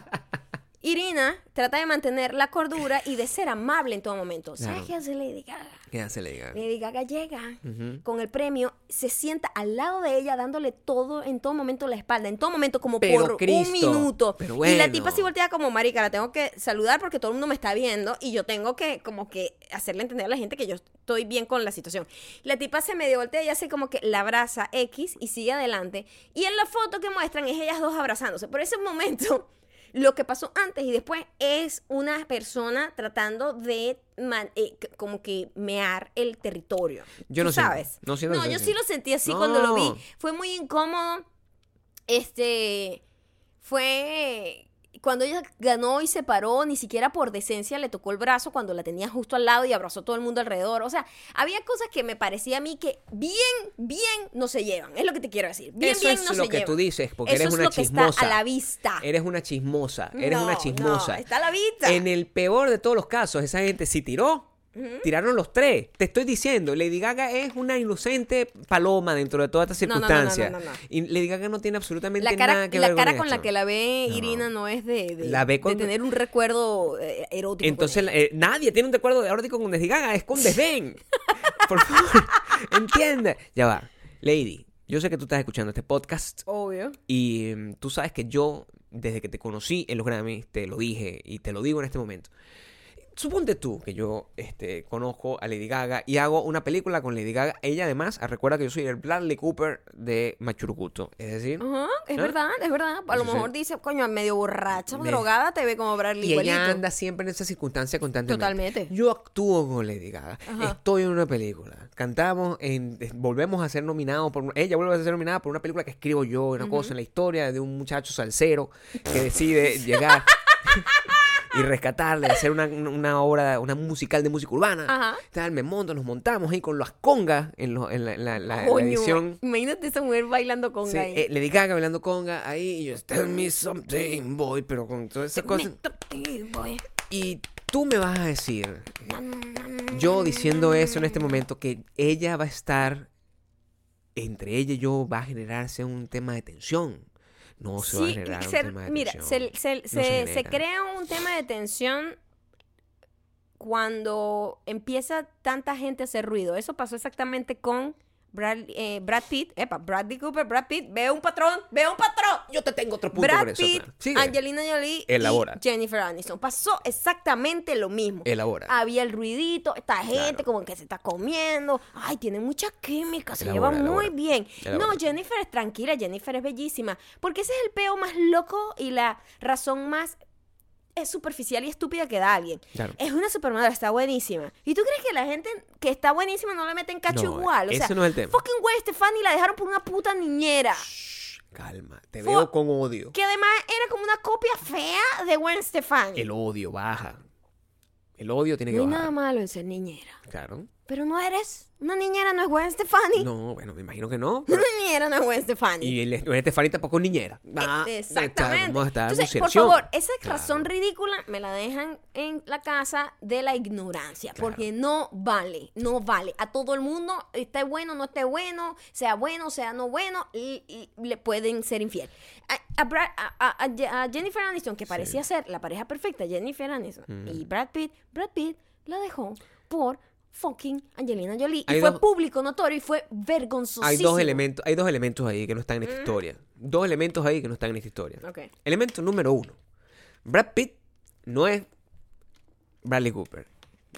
Irina trata de mantener la cordura y de ser amable en todo momento. ¿Sabes Claro. qué hace Lady Gaga? ¿Qué hace le diga? Lady Gaga llega Ujú. con el premio, se sienta al lado de ella dándole todo, en todo momento la espalda, en todo momento como Pero, por Cristo, un minuto. pero Y la bueno. tipa así voltea como, marica, la tengo que saludar porque todo el mundo me está viendo y yo tengo que como que hacerle entender a la gente que yo estoy bien con la situación. La tipa se medio voltea y hace como que la abraza X y sigue adelante. Y en la foto que muestran es ellas dos abrazándose. Por ese momento... Lo que pasó antes y después es una persona tratando de man- eh, como que mear el territorio. Yo ¿Tú no siento- sabes. no siento No, eso yo así. sí lo sentí así cuando lo vi. Fue muy incómodo. Este fue cuando ella ganó y se paró, ni siquiera por decencia le tocó el brazo cuando la tenía justo al lado y abrazó todo el mundo alrededor. O sea, había cosas que me parecía a mí que bien, bien no se llevan. Es lo que te quiero decir. Bien, Eso bien es no lo se que llevan. tú dices, porque Eso eres es una lo que chismosa. está a la vista. Eres una chismosa. Eres No, una no, chismosa. está a la vista. En el peor de todos los casos, esa gente sí tiró. Tiraron los tres. Te estoy diciendo, Lady Gaga es una inocente paloma dentro de toda esta No, no, no, no, circunstancia. no, no, no. Y Lady Gaga no tiene absolutamente La cara, nada que la ver cara con, la que la ve. Irina no es de, de- La ve con- de tener un recuerdo eh, erótico. Entonces, eh, nadie tiene un recuerdo erótico con Lady Gaga, es con desdén. Por favor, entiende. Ya va. Lady, yo sé que tú estás escuchando este podcast Obvio. y mm, tú sabes que yo, desde que te conocí en los Grammys, te lo dije y te lo digo en este momento. Suponte tú que yo este, conozco a Lady Gaga y hago una película con Lady Gaga. Ella además recuerda que yo soy el Bradley Cooper de Machurucuto. Es decir, Ajá, es ¿Ah? verdad, es verdad. A lo sí. mejor dice, coño, medio borracha, drogada, te ve como Bradley y igualito. ella anda siempre en esa circunstancia constantemente. Totalmente. Yo actúo con Lady Gaga. Ajá. Estoy en una película. Cantamos, en, volvemos a ser nominados por... Ella vuelve a ser nominada por una película que escribo yo, una cosa en la historia de un muchacho salsero que decide llegar y rescatarle, hacer una, una obra, una musical de música urbana. Ajá. Tal, me monto, nos montamos ahí con las congas en, lo- en la, en la- la- la Coño, edición. imagínate esa mujer bailando con Sí, ahí. eh, Lady Gaga bailando conga ahí y yo, tell me something, boy, pero con todas esas cosas. Y tú me vas a decir, yo diciendo eso en este momento, que ella va a estar, entre ella y yo va a generarse un tema de tensión. No se va a Sí, generar se- un tema de mira, tensión. se, se- No se- crea un tema de tensión cuando empieza tanta gente a hacer ruido. Eso pasó exactamente con Brad, eh, Brad Pitt. Epa, Bradley Cooper, Brad Pitt. Veo un patrón, veo un patrón. Yo te tengo otro punto Brad por eso. Pitt. Angelina Jolie Elabora. y Jennifer Aniston. Pasó exactamente lo mismo. Elabora. Había el ruidito, esta gente Claro. como que se está comiendo. Ay, tiene mucha química, se Elabora, lleva muy bien. Elabora. No, Jennifer es tranquila, Jennifer es bellísima. Porque ese es el peo más loco y la razón más es superficial y estúpida que da alguien. Claro. Es una supermodelo, está buenísima. ¿Y tú crees que la gente que está buenísima no le meten cacho No, igual? O ese sea, no es el tema. fucking Gwen Stefani la dejaron por una puta niñera. Shh, calma, te Fue- veo con odio. Que además era como una copia fea de Gwen Stefani. El odio baja. El odio tiene que no hay bajar. nada malo en ser niñera. Claro. Pero no eres. Una niñera no es Gwen Stefani. No, bueno, me imagino que no. Una niñera no es Gwen Stefani. Y el el Estefani tampoco es niñera. Ah, Eh, está- Exactamente. Vamos a estar Entonces, por favor, esa Claro. razón ridícula me la dejan en la casa de la ignorancia, Claro. porque no vale, no vale. A todo el mundo, esté bueno, no esté bueno, sea bueno, sea no bueno, y, y le pueden ser infiel. A, a Brad- a- a- a- a Jennifer Aniston, que parecía ser la pareja perfecta, Jennifer Aniston, y Brad Pitt, Brad Pitt la dejó por fucking Angelina Jolie. Hay y fue dos- público, notorio, y fue vergonzosísimo. Hay dos elementos, hay dos elementos ahí que no están en esta historia. Dos elementos ahí que no están en esta historia. Elemento número uno. Brad Pitt no es Bradley Cooper.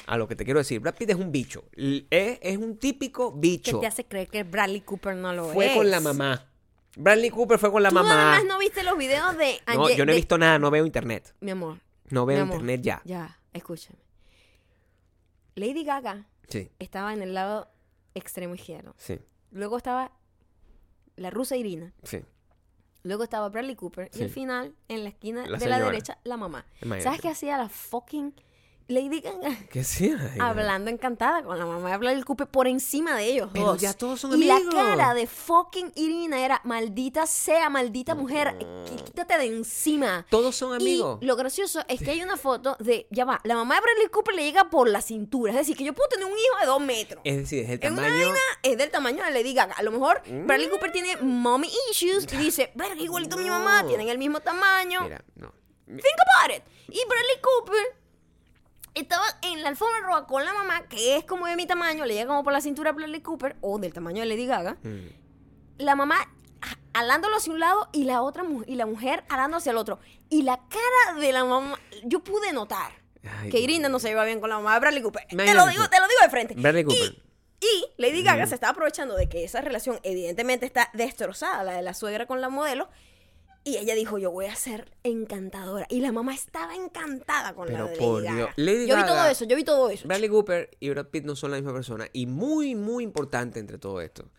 A lo que te quiero decir, Brad Pitt es un bicho. Es, es un típico ¿Qué bicho. te hace creer que Bradley Cooper no lo Fue es? con la mamá. Bradley Cooper fue con la ¿Tú mamá. nada más no viste los videos de No, Ange- yo no he de- visto nada, no veo internet. Mi amor. No veo amor, internet ya. Ya, escúchame. Lady Gaga Sí, estaba en el lado extremo izquierdo. sí, Luego estaba la rusa Irina. sí. Luego estaba Bradley Cooper. Y al final, en la esquina La de la derecha, la mamá. Imagínate. ¿Sabes qué hacía la fucking Lady Gaga? ¿Qué hacía? Hablando encantada con la mamá de Bradley Cooper por encima de ellos Pero dos. ya todos son y la amigos. cara de fucking Irina era, maldita sea, maldita mujer, qu- quítate de encima. Todos son amigos. Y lo gracioso es que hay una foto de, ya va, la mamá de Bradley Cooper le llega por la cintura. Es decir, que yo puedo tener un hijo de dos metros. Es decir, es el una tamaño. vaina, es del tamaño de Lady Gaga. A lo mejor Bradley Cooper tiene mommy issues y dice, verga, igualito a mi mamá, No. tienen el mismo tamaño. Mira, no. Think about it. Y Bradley Cooper estaba en la alfombra roja con la mamá, que es como de mi tamaño, le llega como por la cintura a Bradley Cooper, o del tamaño de Lady Gaga. Mm. La mamá alándolo hacia un lado y la otra y la mujer alando hacia el otro. Y la cara de la mamá, yo pude notar Ay, que Irina no se lleva bien con la mamá de Bradley Cooper. Te lo digo, te lo digo de frente. Bradley Cooper. Y, y Lady Gaga se está aprovechando de que esa relación evidentemente está destrozada, la de la suegra con la modelo. Y ella dijo, yo voy a ser encantadora. Y la mamá estaba encantada con Pero la de por Lady Dios. Lady yo vi todo eso, yo vi todo eso. Bradley Cooper y Brad Pitt no son la misma persona. Y muy, muy importante entre todo esto.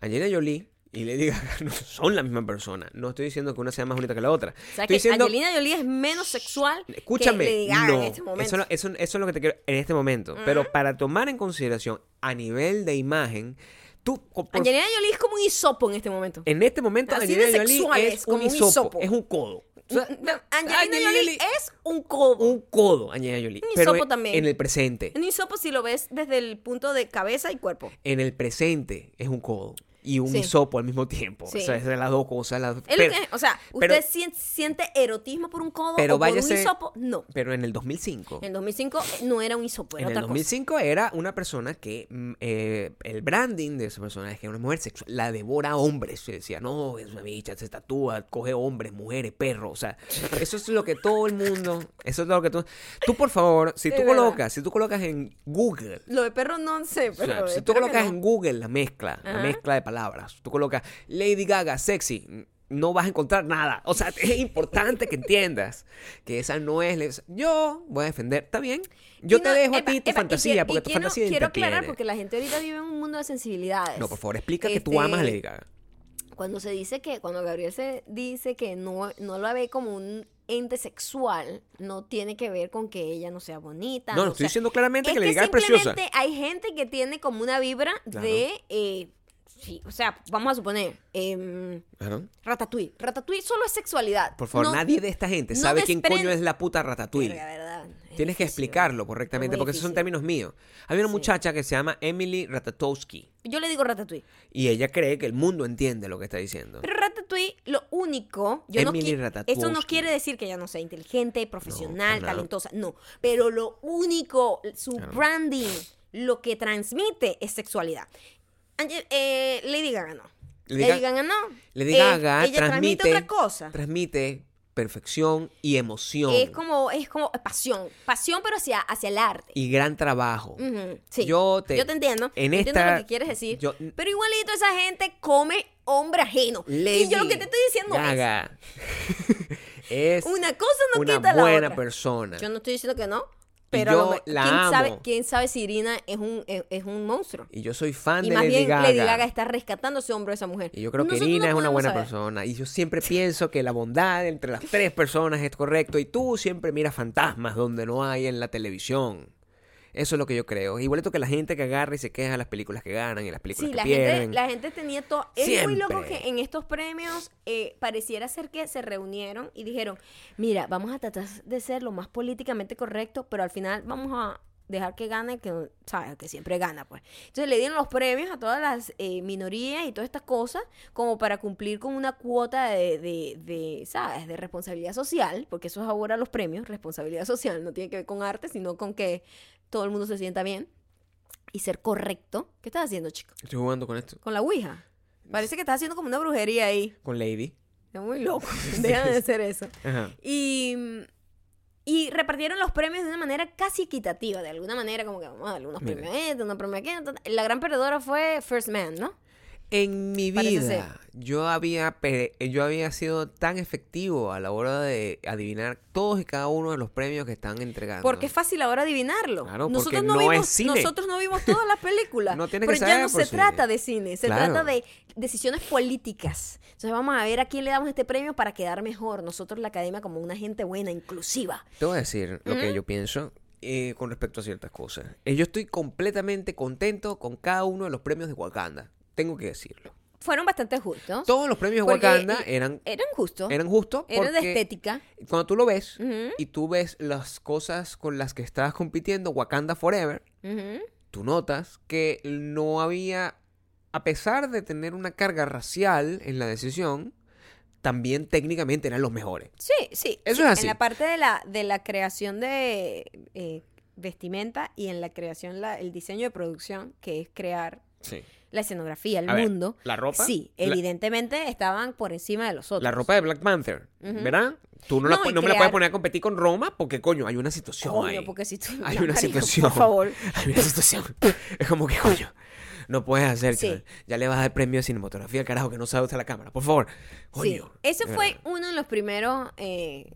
Angelina Jolie y Lady Gaga no son la misma persona. No estoy diciendo que una sea más bonita que la otra. O sea estoy que diciendo, Angelina Jolie es menos sexual escúchame, que Lady Gaga no, en este momento. Eso, eso, eso es lo que te quiero en este momento. Pero para tomar en consideración a nivel de imagen, tú... por- Angelina Jolie es como un hisopo en este momento. en este momento Así Angelina Jolie es, como un hisopo, hisopo. es un codo. O sea, No, Angelina Angelina Jolie Jolie- es un codo. un codo, Angelina Jolie. Un pero hisopo en- también. en el presente. Un hisopo si lo ves desde el punto de cabeza y cuerpo. en el presente es un codo y un Sí. hisopo al mismo tiempo. Sí. O sea, es de las dos cosas. las- Es pero, lo que, o sea, pero- ¿usted sien- siente erotismo por un codo pero o por un váyase- hisopo? No. pero en el 2005. En 2005 no era un hisopo, era En el otra cosa. 2005 era una persona que mm, eh, el branding de esa persona es que era una mujer sexual, la devora hombres. Se decía, no, es una bicha, se tatúa, coge hombres, mujeres, perros. O sea, eso es lo que todo el mundo, eso es lo que tú... Tú, por favor, si Es tú verdad. colocas, si tú colocas en Google Lo de perro no sé, O sea, pero... si tú colocas no. en Google la mezcla, la Ajá. mezcla de palabras, tú colocas Lady Gaga sexy, no vas a encontrar nada. O sea, es importante que entiendas que esa no es. Yo voy a defender, está bien. Yo Y te no, dejo a epa, ti tu epa, y fantasía, quiero- porque tu quiero- fantasía Quiero aclarar porque la gente ahorita vive en un mundo de sensibilidades. No, por favor, explica que tú amas a Este, Lady Gaga. Cuando se dice que, cuando Gabriel se dice que no, no la ve como un ente sexual, no tiene que ver con que ella no sea bonita. No, no estoy sea- diciendo claramente es que Lady Gaga es preciosa. hay gente que tiene como una vibra Claro. de... eh, sí, o sea, vamos a suponer... Claro. Ratatouille. Ratatouille solo es sexualidad. Por favor, No- nadie de esta gente no sabe quién coño es la puta Ratatouille. Verga, verdad, es Tienes que explicarlo correctamente, porque esos son términos míos. Había una Sí. muchacha que se llama Emily Ratatowski Yo le digo Ratatouille. y ella cree que el mundo entiende lo que está diciendo. Pero Ratatouille, lo único, yo no Emily Ratatowski. esto no quiere decir que ella no sea inteligente, profesional, talentosa, no. Pero lo único, su branding, lo que transmite es sexualidad. Ange- eh, Lady Gaga no. Lady Lady, Ga- Gaga no. Lady Eh, Gaga ella transmite otra cosa. Transmite perfección y emoción. Es como, es como pasión, pasión pero hacia, hacia el arte. y gran trabajo. Ujú, sí. Yo te- entiendo. en yo entiendo esta- lo que quieres decir. yo- pero igualito esa gente come hombre ajeno. Lady y yo lo que te estoy diciendo Gaga es es una cosa no una quita la buena otra. persona. Yo no estoy diciendo que no. Pero yo a lo me- la ¿quién, amo. Sabe, ¿quién sabe si Irina es un, es, es un monstruo? Y yo soy fan Y de más Lady bien Gaga. Lady Gaga está rescatando ese hombre a esa mujer. Y yo creo que Nosotros Irina no es una buena saber. persona. Y yo siempre pienso que la bondad entre las tres personas es correcto. Y tú siempre miras fantasmas donde no hay en la televisión. Eso es lo que yo creo. Igualito que la gente que agarra y se queja de las películas que ganan y las películas Sí, que la pierden. gente, la gente tenía todo. Es muy loco que en estos premios eh, pareciera ser que se reunieron y dijeron: Mira, vamos a tratar de ser lo más políticamente correcto, pero al final vamos a dejar que gane, que, ¿sabes? Que siempre gana, pues. Entonces le dieron los premios a todas las eh, minorías y todas estas cosas, como para cumplir con una cuota de, de, de, ¿sabes? De responsabilidad social, porque eso es ahora los premios, responsabilidad social, no tiene que ver con arte, sino con que todo el mundo se sienta bien y ser correcto. ¿Qué estás haciendo, chico? Estoy jugando con esto. Con la Ouija. Parece que estás haciendo como una brujería ahí. Con Lady. Es muy loco. Dejan de hacer eso. Ajá. Y, y repartieron los premios de una manera casi equitativa. De alguna manera, como que vamos a darle unos Mira. premios a este, unos premios a aquel. La gran perdedora fue First Man, ¿no? En mi vida, yo había, yo había sido tan efectivo a la hora de adivinar todos y cada uno de los premios que están entregando. Porque es fácil ahora adivinarlo. Claro, nosotros no, no es vimos, cine. nosotros no vimos todas las películas. No tiene que pero ya no se cine. trata de cine, se Claro. trata de decisiones políticas. Entonces vamos a ver a quién le damos este premio para quedar mejor. Nosotros la academia como una gente buena, inclusiva. Te voy a decir lo que yo pienso eh, con respecto a ciertas cosas. Eh, yo estoy completamente contento con cada uno de los premios de Wakanda. Tengo que decirlo. Fueron bastante justos. Todos los premios de Wakanda eh, eran, Eran justos. eran justos. Eran de estética. Cuando tú lo ves y tú ves las cosas con las que estabas compitiendo, Wakanda Forever, tú notas que no había, a pesar de tener una carga racial en la decisión, también técnicamente eran los mejores. Sí, sí. Eso sí, es así. En la parte de la, de la creación de eh, vestimenta y en la creación, la, el diseño de producción, que es crear Sí. La escenografía, el A ver, mundo. la ropa, Sí, la- evidentemente estaban por encima de los otros. La ropa de Black Panther, Ujú. ¿verdad? Tú no, la No, pu- y no me la crear- puedes poner a competir con Roma porque, coño, hay una situación Coño, ahí. porque si tú... Hay una marico, situación. Por favor. Hay una situación. es como que, coño, no puedes hacer, Sí. chaval. Ya le vas a dar premio de cinematografía al carajo que no sabe usar la cámara. Por favor. Sí. Coño. Ese fue uno de los primeros eh,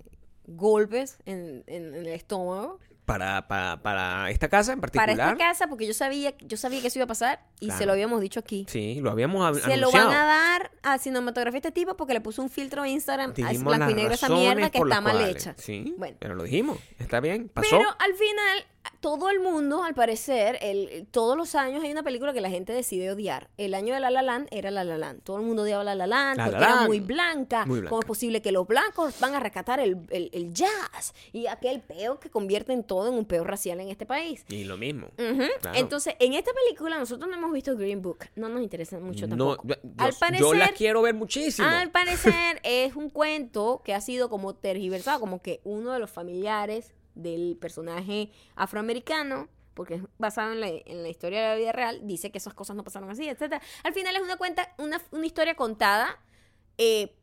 golpes en, en- en el estómago Para, para, para esta casa en particular. para esta casa, porque yo sabía, yo sabía que eso iba a pasar y se lo habíamos dicho aquí. Sí, lo habíamos Se lo van a dar a cinematografía este tipo porque le puso un filtro a Instagram, a blanco y negro esa mierda que está mal cuales. hecha. Sí, Bueno. pero lo dijimos. Está bien, pasó. Pero al final, todo el mundo, al parecer, el, todos los años hay una película que la gente decide odiar. El año de La La Land era La La Land. Todo el mundo odiaba La La Land La porque La era Land. muy blanca. Muy blanca. ¿Cómo es posible que los blancos van a rescatar el, el- el jazz? Y aquel peo que convierte en todo en un peo racial en este país. Y lo mismo. Claro. Entonces, en esta película nosotros no hemos visto Green Book. No nos interesa mucho no, tampoco. yo, al yo la quiero ver muchísimo. al parecer es un cuento que ha sido como tergiversado, como que uno de los familiares del personaje afroamericano, porque es basado en la, en la historia de la vida real, dice que esas cosas no pasaron así, etcétera. Al final es una cuenta, una, una historia contada eh,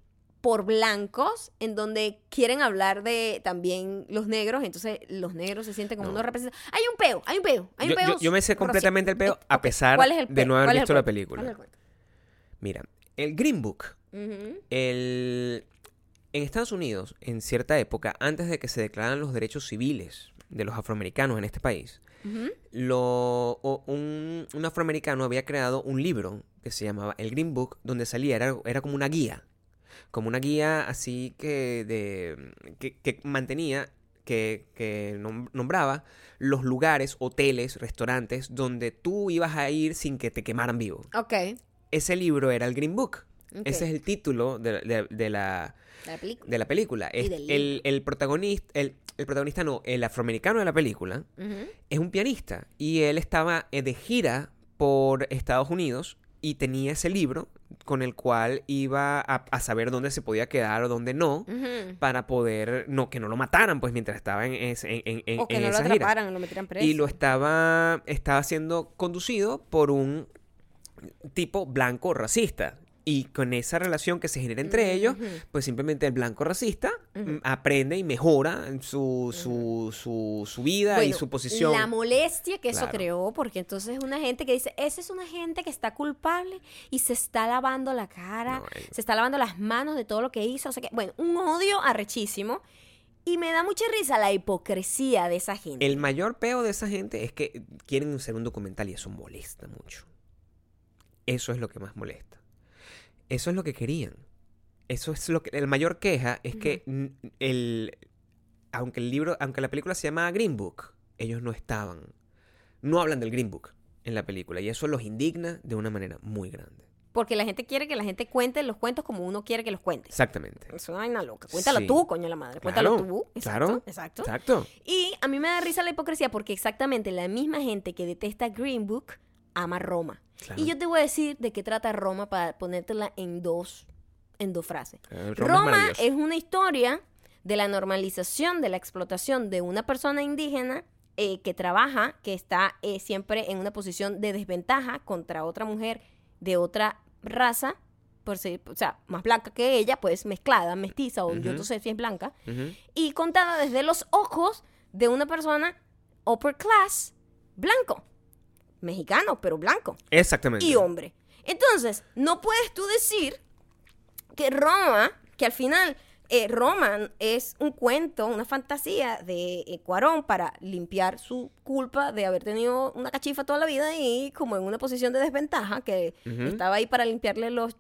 por blancos, en donde quieren hablar de también los negros, entonces los negros se sienten como No. unos representantes. Hay un peo, hay un peo, hay un peo. yo- yo me sé completamente el peo, a pesar ¿cuál es el de no haber ¿Cuál es el visto la película. Mira, el Green Book, el... en Estados Unidos, en cierta época, antes de que se declararan los derechos civiles de los afroamericanos en este país, Ujú. lo, o- un, un afroamericano había creado un libro que se llamaba el Green Book, donde salía, era, era como una guía, como una guía así que, de, que, que mantenía, que, que nom- nombraba los lugares, hoteles, restaurantes donde tú ibas a ir sin que te quemaran vivo. Ok. Ese libro era el Green Book. Ok. Ese es el título de, de- de la, La película. de la película. Es- el, el protagonista, el, el protagonista no, el afroamericano de la película es un pianista y él estaba eh, de gira por Estados Unidos y tenía ese libro con el cual iba a, a saber dónde se podía quedar o dónde no para poder no que no lo mataran pues mientras estaba en, ese- en, en- O que en no lo esa gira atraparan, lo metieran preso. y lo estaba estaba siendo conducido por un tipo blanco racista y con esa relación que se genera entre ellos pues simplemente el blanco racista mm, aprende y mejora su, su, su, su vida y su posición La molestia que eso creó, porque entonces es una gente que dice, esa es una gente que está culpable y se está lavando la cara, No, eh. se está lavando las manos de todo lo que hizo. O sea que, bueno, un odio arrechísimo. Y me da mucha risa la hipocresía de esa gente. El mayor peo de esa gente es que quieren hacer un documental y eso molesta mucho. Eso es lo que más molesta. Eso es lo que querían. Eso es lo que. El mayor queja es que el. Aunque el libro. Aunque la película se llama Green Book, ellos no estaban. No hablan del Green Book en la película. Y eso los indigna de una manera muy grande. Porque la gente quiere que la gente cuente los cuentos como uno quiere que los cuente. Exactamente. Es una vaina loca. Cuéntalo Sí. tú, coño la madre. Cuéntalo Claro, tú. Exacto, claro. exacto. Exacto. Y a mí me da risa la hipocresía porque exactamente la misma gente que detesta Green Book ama Roma. Claro. Y yo te voy a decir de qué trata Roma para ponértela en dos, en dos frases. Eh, Roma es Roma maravilloso. es una historia de la normalización de la explotación de una persona indígena eh, que trabaja, que está eh, siempre en una posición de desventaja contra otra mujer de otra raza, por ser, o sea, más blanca que ella, pues mezclada, mestiza, o yo no sé si es blanca, y contada desde los ojos de una persona upper class, blanco, mexicano, pero blanco Exactamente. y hombre. Entonces, no puedes tú decir que Roma, que al final eh, Roma es un cuento, una fantasía de eh, Cuarón para limpiar su culpa de haber tenido una cachifa toda la vida y como en una posición de desventaja, que estaba ahí para limpiarle los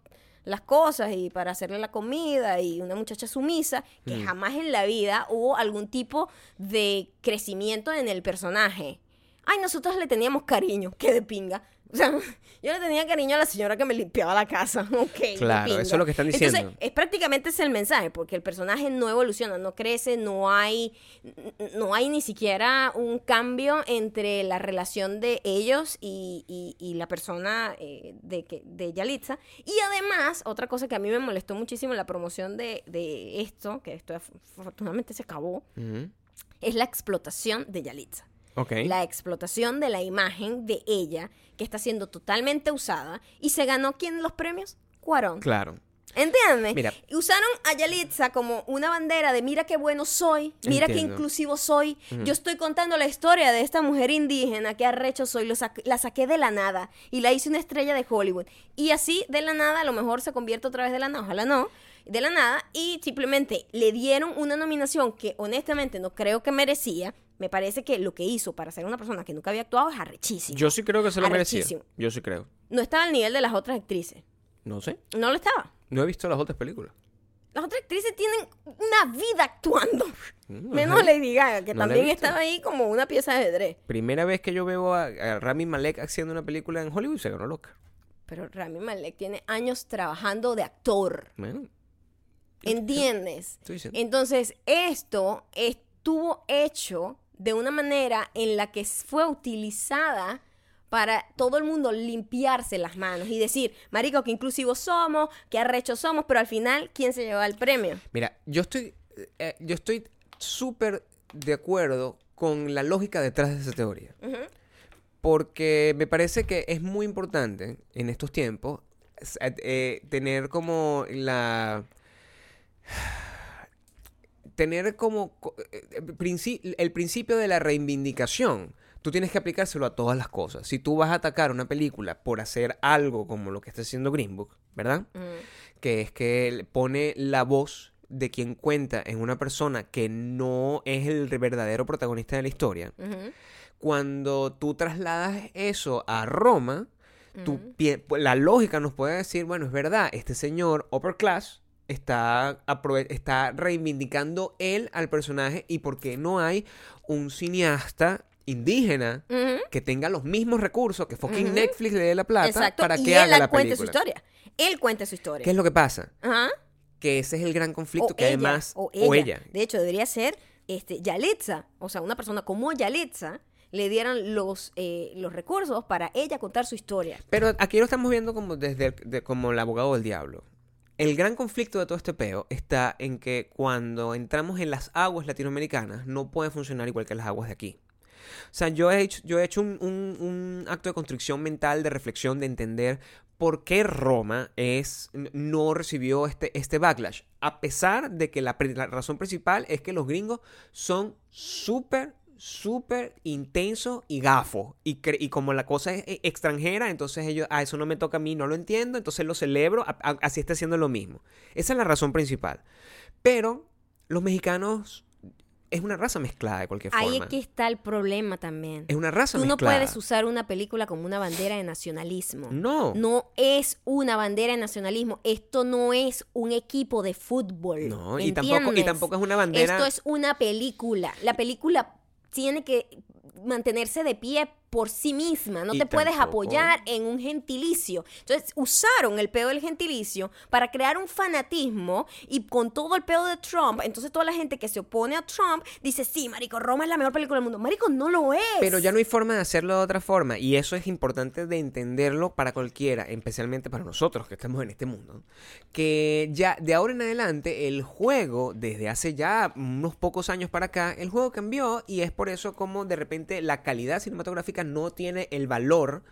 las cosas y para hacerle la comida y una muchacha sumisa, que jamás en la vida hubo algún tipo de crecimiento en el personaje. Ay, nosotros le teníamos cariño, qué de pinga. O sea, yo le tenía cariño a la señora que me limpiaba la casa. Ok. Claro, eso es lo que están diciendo. Entonces, es prácticamente ese el mensaje, porque el personaje no evoluciona, no crece, no hay, no hay ni siquiera un cambio entre la relación de ellos y, y- y la persona eh, de, que, de Yalitza. Y además, otra cosa que a mí me molestó muchísimo en la promoción de, de esto, que esto af- afortunadamente se acabó, es la explotación de Yalitza. La explotación de la imagen de ella, que está siendo totalmente usada. ¿Y se ganó quién los premios? Cuarón. Claro. ¿Entiendes? Mira. Usaron a Yalitza como una bandera de mira qué bueno soy, mira qué inclusivo soy. Yo estoy contando la historia de esta mujer indígena, qué arrecho soy, lo la saqué de la nada y la hice una estrella de Hollywood. Y así de la nada, a lo mejor se convierte otra vez de la nada, ojalá no, de la nada, y simplemente le dieron una nominación que honestamente no creo que merecía. Me parece que lo que hizo para ser una persona que nunca había actuado es arrechísimo. Yo sí creo que se lo merecía. Yo sí creo. No estaba al nivel de las otras actrices. No sé. No lo estaba. No he visto las otras películas. Las otras actrices tienen una vida actuando. Menos ajá. Lady Gaga, que No también estaba ahí como una pieza de ajedrez. Primera vez que yo veo a, a Rami Malek haciendo una película en Hollywood se ganó loca. Pero Rami Malek tiene años trabajando de actor. Bueno, ¿Entiendes? Entonces, esto estuvo hecho de una manera en la que fue utilizada para todo el mundo limpiarse las manos y decir, marico, que inclusivos somos, que arrechos somos, pero al final, ¿quién se lleva el premio? Mira, yo estoy, eh, yo estoy súper de acuerdo con la lógica detrás de esa teoría. Porque me parece que es muy importante en estos tiempos eh, eh, tener como la... Tener como co- eh, eh, el principio de la reivindicación. Tú tienes que aplicárselo a todas las cosas. Si tú vas a atacar una película por hacer algo como lo que está haciendo Green Book, ¿verdad? Mm. que es que pone la voz de quien cuenta en una persona que no es el verdadero protagonista de la historia. Cuando tú trasladas eso a Roma, la lógica nos puede decir, bueno, es verdad, este señor upper class está, aprove- está reivindicando él al personaje y por qué no hay un cineasta indígena que tenga los mismos recursos que fucking. Netflix le dé la plata Exacto. para y que él haga la cuente su película. historia. Él cuenta su historia. ¿Qué es lo que pasa? Ajá. Que ese es el gran conflicto O que ella, además o o ella. ella. De hecho, debería ser este, Yalitza. O sea, una persona como Yalitza le dieran los, eh, los recursos para ella contar su historia. Pero aquí lo estamos viendo como desde el, de- como el abogado del diablo. El gran conflicto de todo este peo está en que cuando entramos en las aguas latinoamericanas no puede funcionar igual que las aguas de aquí. O sea, yo he hecho, un, acto de construcción mental, de reflexión, de entender por qué Roma es, no recibió este, este backlash. A pesar de que la, la razón principal es que los gringos son súper, súper intensos y gafos. Y, y como la cosa es eh, extranjera, entonces ellos, ah, eso no me toca a mí, no lo entiendo, entonces lo celebro, así está haciendo lo mismo. Esa es la razón principal. Pero los mexicanos es una raza mezclada de cualquier Ahí forma. es que está el problema también. Es una raza Tú no mezclada. puedes usar una película como una bandera de nacionalismo. No. No es una bandera de nacionalismo. Esto no es un equipo de fútbol. No, y tampoco, y tampoco es una bandera. Esto es una película. La película tiene que mantenerse de pie por sí misma. No Y te puedes tampoco- apoyar en un gentilicio. Entonces, usaron el pedo del gentilicio para crear un fanatismo y con todo el pedo de Trump, entonces toda la gente que se opone a Trump dice, sí, Marico, Roma es la mejor película del mundo. Marico, no lo es. Pero ya no hay forma de hacerlo de otra forma. Y eso es importante de entenderlo para cualquiera, especialmente para nosotros que estamos en este mundo. Que ya de ahora en adelante el juego, desde hace ya unos pocos años para acá, el juego cambió y es por eso como de repente la calidad cinematográfica no tiene el valor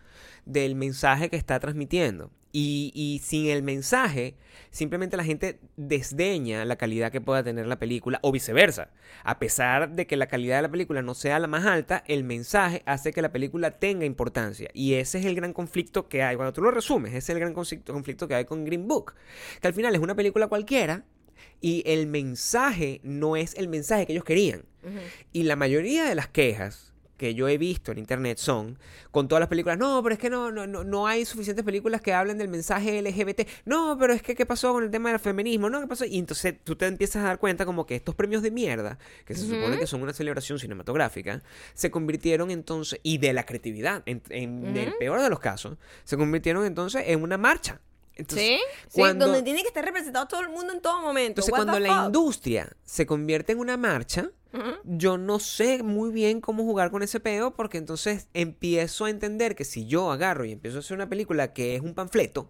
del mensaje que está transmitiendo. Y, y sin el mensaje, simplemente la gente desdeña la calidad que pueda tener la película o viceversa. A pesar de que la calidad de la película no sea la más alta, el mensaje hace que la película tenga importancia. Y ese es el gran conflicto que hay. Cuando tú lo resumes, ese es el gran conflicto conflicto que hay con Green Book. Que al final es una película cualquiera y el mensaje no es el mensaje que ellos querían. Y la mayoría de las quejas que yo he visto en internet son con todas las películas, no, pero es que no, no, no, no hay suficientes películas que hablen del mensaje LGBT, no, pero es que qué pasó con el tema del feminismo, no, qué pasó, y entonces tú te empiezas a dar cuenta como que estos premios de mierda, que se supone que son una celebración cinematográfica, se convirtieron entonces, y de la creatividad, en, en el peor de los casos, se convirtieron entonces en una marcha. Entonces, ¿Sí? Sí, cuando- donde tiene que estar representado todo el mundo en todo momento. entonces What cuando la fuck? industria se convierte en una marcha, Yo no sé muy bien cómo jugar con ese peo porque entonces empiezo a entender que si yo agarro y empiezo a hacer una película que es un panfleto,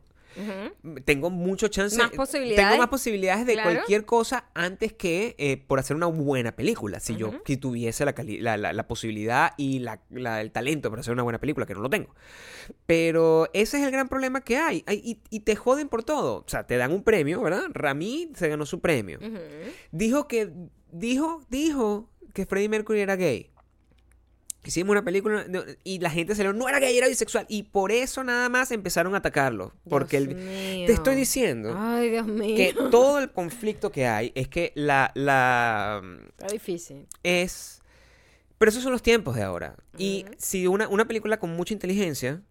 tengo mucho chance. Más posibilidades. Tengo más posibilidades de Claro. cualquier cosa antes que eh, por hacer una buena película. Si yo si tuviese la, la, la- la posibilidad y la, el talento para hacer una buena película, que no lo tengo. Pero ese es el gran problema que hay. Hay- y, y te joden por todo. O sea, te dan un premio, ¿verdad? Rami se ganó su premio. Dijo que. Dijo, dijo que Freddie Mercury era gay. Hicimos una película y la gente se le no era gay, era bisexual. Y por eso nada más empezaron a atacarlo. Porque el- te estoy diciendo Ay, Dios mío. que todo el conflicto que hay es que la, la Está difícil. es pero esos son los tiempos de ahora y si una, una película con mucha inteligencia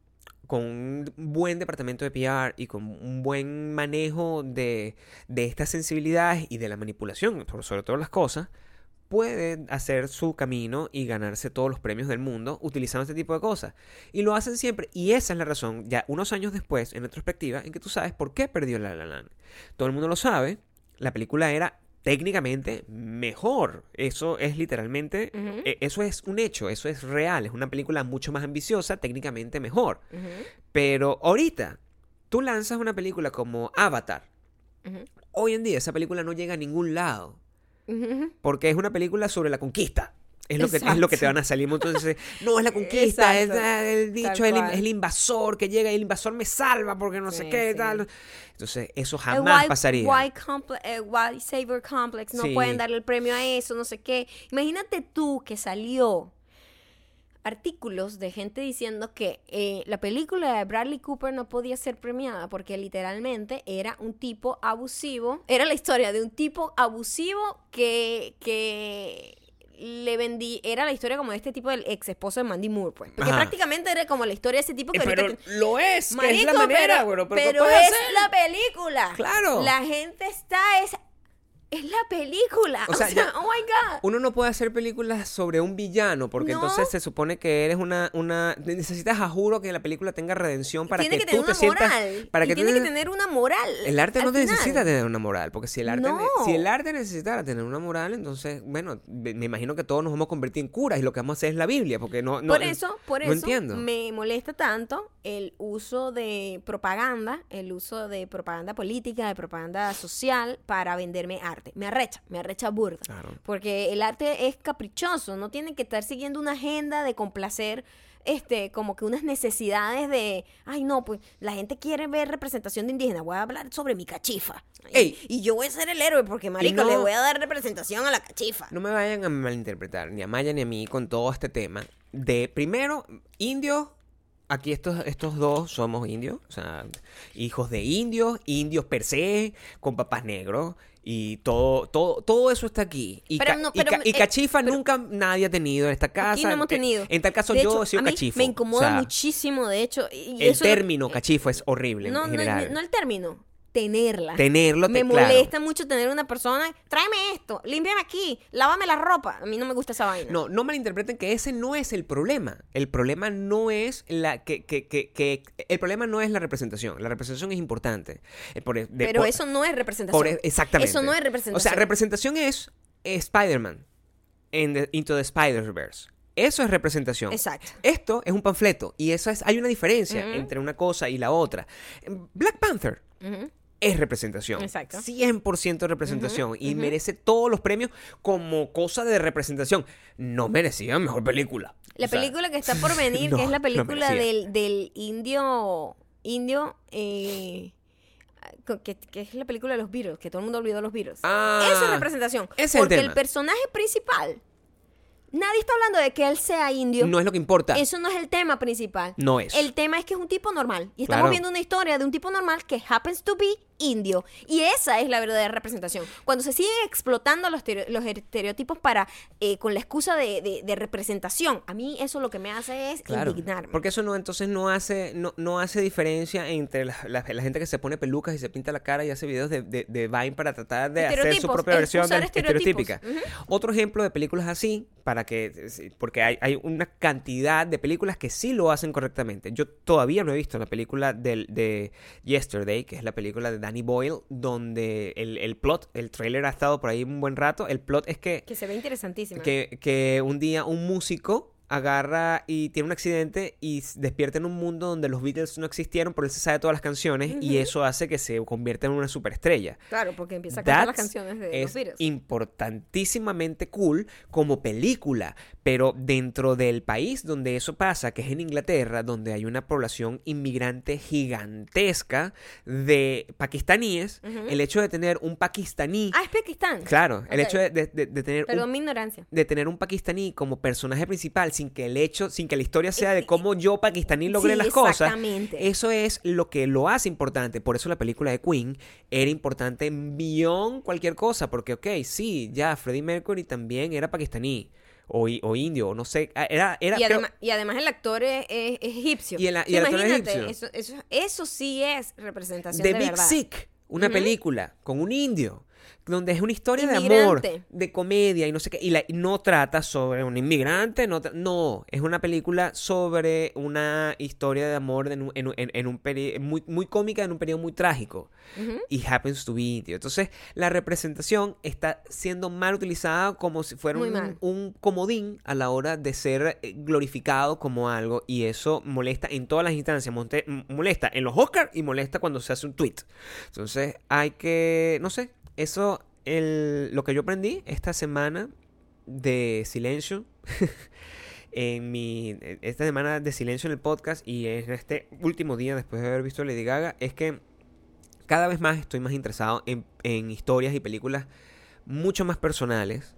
con un buen departamento de PR y con un buen manejo de, de estas sensibilidades y de la manipulación sobre todas las cosas puede hacer su camino y ganarse todos los premios del mundo utilizando este tipo de cosas. Y lo hacen siempre. Y esa es la razón, ya unos años después, en retrospectiva, en que tú sabes por qué perdió La La Land. Todo el mundo lo sabe. La película era técnicamente mejor. Eso es literalmente, e- eso es un hecho, eso es real. Es una película mucho más ambiciosa, técnicamente mejor. Pero ahorita, tú lanzas una película como Avatar. Hoy en día esa película no llega a ningún lado. Porque es una película sobre la conquista. Es lo, que, es lo que te van a salir. Entonces, no, es la conquista, es Exacto. el dicho, es el, es el invasor que llega y el invasor me salva porque no sé qué, sí. tal. Entonces, eso jamás pasaría. White, comple- eh, white savior complex, no Sí. pueden darle el premio a eso, no sé qué. Imagínate tú que salió artículos de gente diciendo que eh, la película de Bradley Cooper no podía ser premiada porque literalmente era un tipo abusivo. Era la historia de un tipo abusivo que, que le vendí. Era la historia como de este tipo del ex esposo de Mandy Moore, pues. Porque Ajá. prácticamente era como la historia de ese tipo que Eh, ahorita pero lo es, que es la manera, pero, güero, pero, ¿qué pero puedes es hacer? la película. Claro. La gente está es es la película. O O sea, ya- oh my god. Uno no puede hacer películas sobre un villano porque No. entonces se supone que eres una una necesitas a juro que la película tenga redención para tiene que, que, tú te una sientas para y que tú tiene que te- tener una moral. El arte no necesita tener una moral, porque si el arte, No. si el arte necesitara tener una moral, entonces, bueno, me imagino que todos nos vamos a convertir en curas y lo que vamos a hacer es la Biblia, porque no, no por eso, por no eso entiendo. me molesta tanto el uso de propaganda, el uso de propaganda política, de propaganda social para venderme arte. Me arrecha, me arrecha burda. Claro. Porque el arte es caprichoso, no tiene que estar siguiendo una agenda de complacer este como que unas necesidades de, ay no, pues la gente quiere ver representación de indígena, voy a hablar sobre mi cachifa. Y, yo voy a ser el héroe porque marico no- le voy a dar representación a la cachifa. No me vayan a malinterpretar, ni a Maya ni a mí, con todo este tema de, primero, indios. Aquí estos, estos dos somos indios, o sea, hijos de indios, indios per se, con papás negros, y todo, todo, todo eso está aquí. Y, Pero y ca- y eh, cachifa pero- nunca nadie ha tenido en esta casa. Aquí no hemos tenido. En tal caso De yo hecho, he sido a mí cachifo. Me incomoda o sea, muchísimo, de hecho. y El eso- término eh, cachifo es horrible no, en no, no el término, tenerla. Tenerlo, te- Me claro. molesta mucho tener una persona, tráeme esto, límpiame aquí, lávame la ropa. A mí no me gusta esa vaina. No, no malinterpreten que ese no es el problema. El problema no es la que, que, que, que- el problema no es la representación. La representación es importante. Eh, por- de- Pero por- eso no es representación. por- e, exactamente. Eso no es representación. O sea, representación es Spider-Man en the- Into the Spider-Verse. Eso es representación. Exacto. Esto es un panfleto y eso es hay una diferencia entre una cosa y la otra. Black Panther Ujú. Es representación. Exacto. 100% representación. y merece todos los premios como cosa de representación. No merecía mejor película. La O sea, película que está por venir, no, que es la película del, del indio indio, eh, que, que es la película de los Beatles, que todo el mundo olvidó los Beatles. Ah, Eso es representación. ese es el porque tema. el personaje principal, nadie está hablando de que él sea indio. No es lo que importa. Eso no es el tema principal. No es. El tema es que es un tipo normal. Y estamos Claro. viendo una historia de un tipo normal que happens to be indio. Y esa es la verdadera representación. Cuando se siguen explotando los, los estereotipos para eh, con la excusa de, de- de representación, a mí eso lo que me hace es Claro, indignarme. porque eso no entonces no hace no, no hace diferencia entre la, la- la gente que se pone pelucas y se pinta la cara y hace videos de, de, de Vine para tratar de hacer su propia versión de estereotípica. Otro ejemplo de películas así, para que porque hay, hay una cantidad de películas que sí lo hacen correctamente. Yo todavía no he visto la película del, de Yesterday, que es la película de Danny Boyle, donde el, el plot, el trailer ha estado por ahí un buen rato. El plot es que Que se ve interesantísima. que, que un día un músico agarra y tiene un accidente y despierta en un mundo donde los Beatles no existieron, pero él se sabe todas las canciones y eso hace que se convierta en una superestrella. Claro, porque empieza a cantar las canciones de los Beatles. importantísimamente cool como película, pero dentro del país donde eso pasa, que es en Inglaterra, donde hay una población inmigrante gigantesca de pakistaníes, el hecho de tener un pakistaní, Ah, es Pakistán. claro, el hecho de, de- de- de tener un Perdón mi ignorancia. de tener un pakistaní como personaje principal sin que el hecho, sin que la historia sea de cómo yo pakistaní logré Sí, las cosas, exactamente. eso es lo que lo hace importante. Por eso la película de Queen era importante en beyond cualquier cosa, porque ok, sí, ya Freddie Mercury también era pakistaní o, o indio, o no sé, ah, era, era y, creo- además, y además el actor es, es- es egipcio. Y el- y el actor es imagínate, egipcio. Eso, eso, eso sí es representación The de Big verdad. Sick, una película con un indio, donde es una historia de amor, de comedia y no sé qué, y, la- y no trata sobre un inmigrante, no, no, es una película sobre una historia de amor en un, en un- en- en un peri- muy, muy cómica en un periodo muy trágico. Y happens to be indio. Entonces, la representación está siendo mal utilizada como si fuera un, un comodín a la hora de ser eh, glorificado como algo y eso molesta en todas las instancias, monte- molesta en los Oscars y molesta cuando se hace un tweet. Entonces hay que, no sé, eso, el, lo que yo aprendí esta semana de silencio, en mi, esta semana de silencio en el podcast y en este último día después de haber visto Lady Gaga, es que cada vez más estoy más interesado en, en historias y películas mucho más personales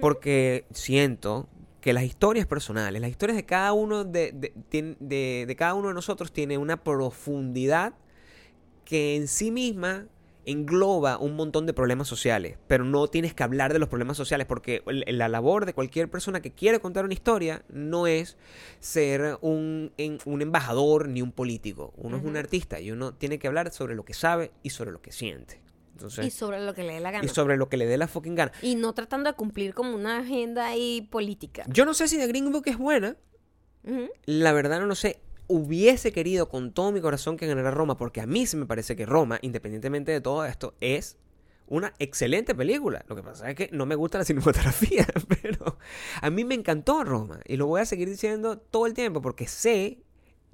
porque siento que las historias personales, las historias de cada uno de, de, de- de cada uno de nosotros tiene una profundidad que en sí misma engloba un montón de problemas sociales, pero no tienes que hablar de los problemas sociales porque la labor de cualquier persona que quiere contar una historia no es ser un, un embajador ni un político, uno es un artista y uno tiene que hablar sobre lo que sabe y sobre lo que siente. Entonces, Y sobre lo que le dé la gana. y sobre lo que le dé la fucking gana. Y no tratando de cumplir como una agenda ahí política. Yo no sé si The Green Book es buena, la verdad no lo sé. Hubiese querido con todo mi corazón que ganara Roma, porque a mí sí me parece que Roma, independientemente de todo esto, es una excelente película. Lo que pasa es que no me gusta la cinematografía, pero a mí me encantó Roma. Y lo voy a seguir diciendo todo el tiempo, porque sé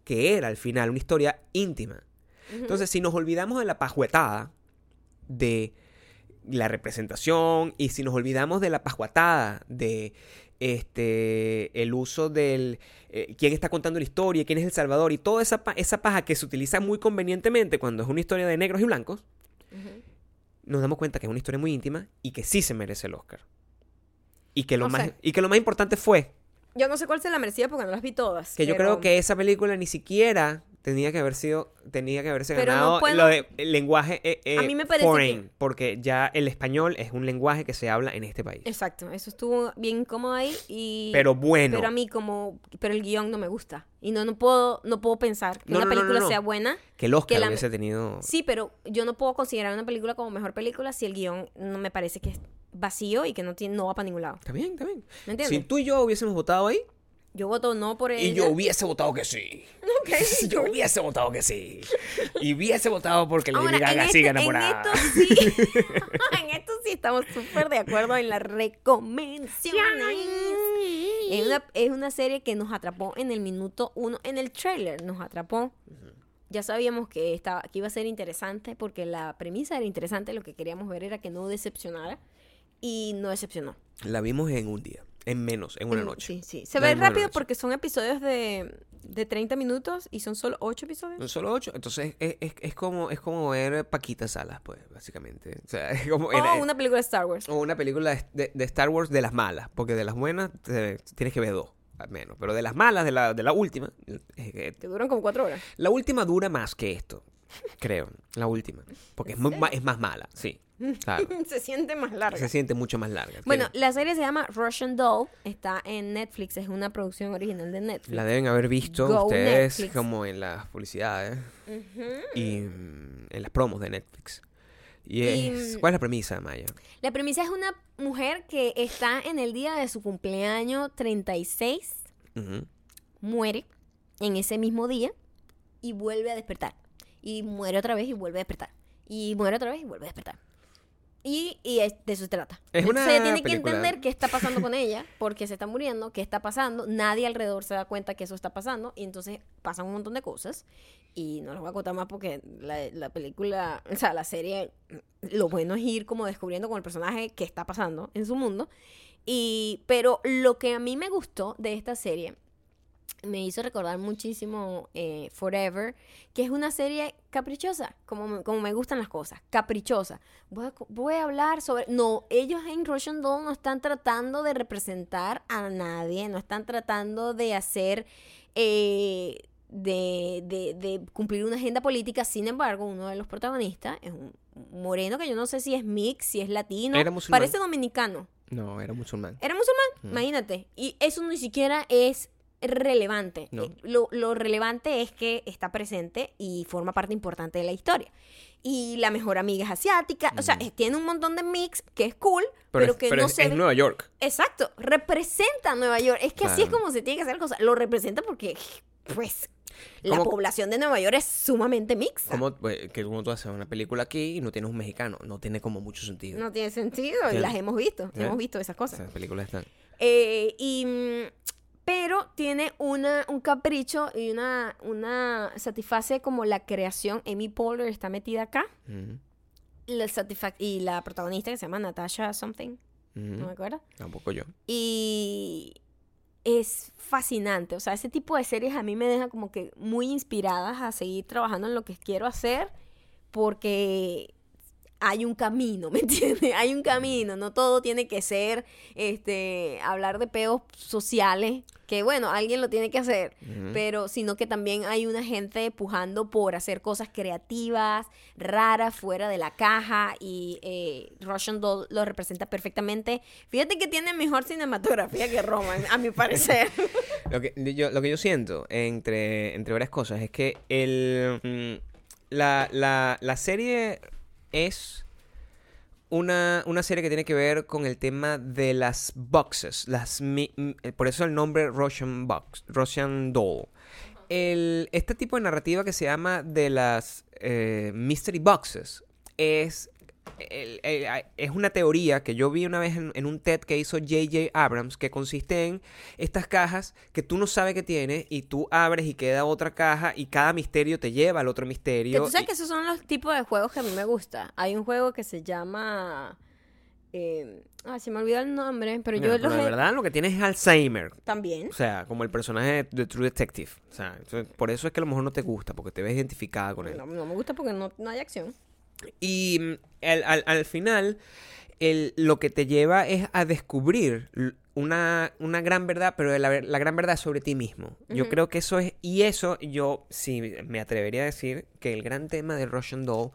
que era al final una historia íntima. Entonces, si nos olvidamos de la pajuetada de la representación y si nos olvidamos de la pajuatada de este el uso del eh, quién está contando la historia, quién es el salvador y toda esa, pa- esa paja que se utiliza muy convenientemente cuando es una historia de negros y blancos, nos damos cuenta que es una historia muy íntima y que sí se merece el Oscar. Y que lo, No más, sé. y que lo más importante fue Yo no sé cuál se la merecía porque no las vi todas. que yo creo que esa película ni siquiera tenía que haber sido tenía que haberse Pero no ganado puedo- lo de el lenguaje eh, eh, A mí me parece foreign, que- porque ya el español es un lenguaje que se habla en este país. Exacto, eso estuvo bien incómodo ahí y... Pero bueno. Pero a mí como... Pero el guion no me gusta. Y no, no puedo no puedo pensar que No, una no, película sea buena. que el Oscar que la- hubiese tenido Sí, pero yo no puedo considerar una película como mejor película si el guion no me parece que es vacío y que no, tiene, no va para ningún lado. Está bien, está bien. ¿Me entiendes? Si tú y yo hubiésemos votado ahí Yo voto no por ella. y yo hubiese votado que sí. Ok. yo hubiese votado que sí. Y hubiese votado porque Lady Ahora, en, Gaga este- siga en esto sí, en esto sí estamos súper de acuerdo en las recomendaciones. Es una, es una serie que nos atrapó en el minuto uno, en el trailer nos atrapó. Ya sabíamos que, estaba, que iba a ser interesante porque la premisa era interesante, lo que queríamos ver era que no decepcionara y no decepcionó. La vimos en un día. En menos, en una En- noche. Sí, sí. Se ve rápido porque son episodios de, de 30 minutos y son solo 8 episodios. Son solo ocho, entonces es, es- es como, es como ver Paquita Salas, pues, básicamente. O sea, es como... O era- una película de Star Wars. o una película de, de- Star Wars de las malas, porque de las buenas te- tienes que ver dos, al menos. Pero de las malas, de la, de la última, que Que duran como 4 horas. La última dura más que esto, creo. La última. Porque es, es más mala, sí. Claro. Se siente más larga. Se siente mucho más larga. Bueno, la serie se llama Russian Doll. Está en Netflix. Es una producción original de Netflix. la deben haber visto Go ustedes Netflix. como en las publicidades y mm, en las promos de Netflix. Y es, Y- ¿Cuál es la premisa, Maya? La premisa es una mujer que está en el día de su cumpleaños 36, Ujú. muere en ese mismo día y vuelve a despertar. Y muere otra vez y vuelve a despertar. Y muere otra vez y vuelve a despertar. Y, y es- de eso se trata. Es Entonces una ella tiene que película- entender qué está pasando con ella, porque se está muriendo, qué está pasando. Nadie alrededor se da cuenta que eso está pasando. Y entonces pasan un montón de cosas. Y no les voy a contar más porque la, la película, o sea, la serie, lo bueno es ir como descubriendo con el personaje qué está pasando en su mundo. Y, pero lo que a mí me gustó de esta serie me hizo recordar muchísimo eh, Forever, que es una serie caprichosa, como, me- como me gustan las cosas, caprichosa. Voy a, voy a hablar sobre... No, ellos en Russian Doll no están tratando de representar a nadie, no están tratando de hacer... eh, de, de- de cumplir una agenda política, sin embargo, uno de los protagonistas es un moreno que yo no sé si es mix, si es latino, Era musulmán. parece dominicano. No, era musulmán. Era musulmán, Mm. imagínate. Y eso ni siquiera es relevante. No. Eh, Lo, lo relevante es que está presente y forma parte importante de la historia. Y la mejor amiga es asiática. O sea, Mm. eh, tiene un montón de mix que es cool, pero, es- que pero no es, se es ve- Nueva York. Exacto, representa a Nueva York. Es que así es Claro. como se tiene que hacer cosas. Lo representa porque, pues, la ¿Cómo- población de Nueva York es sumamente mixta. Como pues, que como tú haces una película aquí y no tienes un mexicano, no tiene como mucho sentido. No tiene sentido. Sí. las hemos visto. Sí. Hemos visto esas cosas. Esas películas están. Eh, y, mm, pero tiene una, un capricho y una, una satisface como la creación. Amy Poehler está metida acá. La y la protagonista que se llama Natasha Something, no me acuerdo. Tampoco yo. Y es fascinante. O sea, ese tipo de series a mí me deja como que muy inspiradas a seguir trabajando en lo que quiero hacer porque hay un camino, ¿me entiendes? Hay un camino, no todo tiene que ser este hablar de peos sociales, que bueno, alguien lo tiene que hacer, pero sino que también hay una gente pujando por hacer cosas creativas, raras, fuera de la caja y eh, Russian Doll lo representa perfectamente. Fíjate que tiene mejor cinematografía que Roma, a mi parecer. Lo que yo, lo que yo siento entre, entre varias cosas es que el, mm, la, la, la serie es una, una serie que tiene que ver con el tema de las boxes. Las, eh, por eso el nombre Russian Box, Russian Doll. El, este tipo de narrativa que se llama de las eh, Mystery Boxes es, el- el- es una teoría que yo vi una vez en, en un TED que hizo J.J. Abrams que consiste en estas cajas que tú no sabes que tienes y tú abres y queda otra caja y cada misterio te lleva al otro Que misterio. tú sabes y- que esos son los tipos de juegos que a mí me gusta. Hay un juego que se llama... Eh, ah, se me olvidó el nombre, pero yo pero de he- verdad lo que tienes es Alzheimer. también. O sea, como el personaje de True Detective. O sea, por eso es que a lo mejor no te gusta, porque te ves identificada con él. No, no me gusta porque no, no hay acción. Y mm, al, al- al final, el- lo que te lleva es a descubrir una, una gran verdad, pero la, gran verdad sobre ti mismo. Yo creo que eso es, y eso yo sí me atrevería a decir que el gran tema de Russian Doll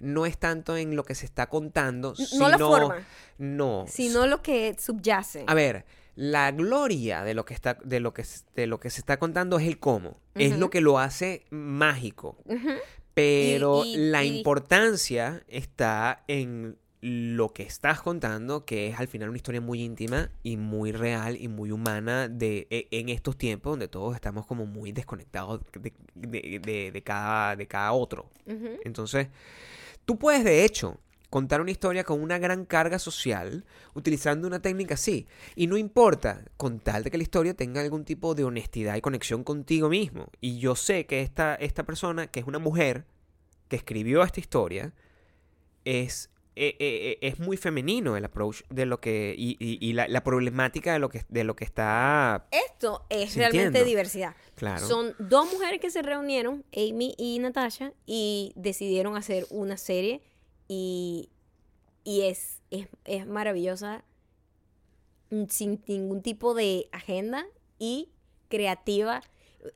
no es tanto en lo que se está contando, N- sino... no la forma, No. sino lo que subyace. A ver, la gloria de lo que está, de lo que, de lo que se está contando es el cómo. Es lo que lo hace mágico. Pero Y- la y- importancia está en lo que estás contando, que es al final una historia muy íntima y muy real y muy humana de, e- en estos tiempos donde todos estamos como muy desconectados de, de- de- de cada, de cada otro. Entonces, tú puedes de hecho contar una historia con una gran carga social utilizando una técnica así. Y no importa, con tal de que la historia tenga algún tipo de honestidad y conexión contigo mismo. Y yo sé que esta, esta persona, que es una mujer que escribió esta historia, es eh, eh, es muy femenino el approach de lo que y, y- y la, la problemática de lo que de lo que está Esto es realmente diversidad. claro. Son dos mujeres que se reunieron, Amy y Natasha, y decidieron hacer una serie y, y es, es, es maravillosa mm, sin ningún tipo de agenda y creativa.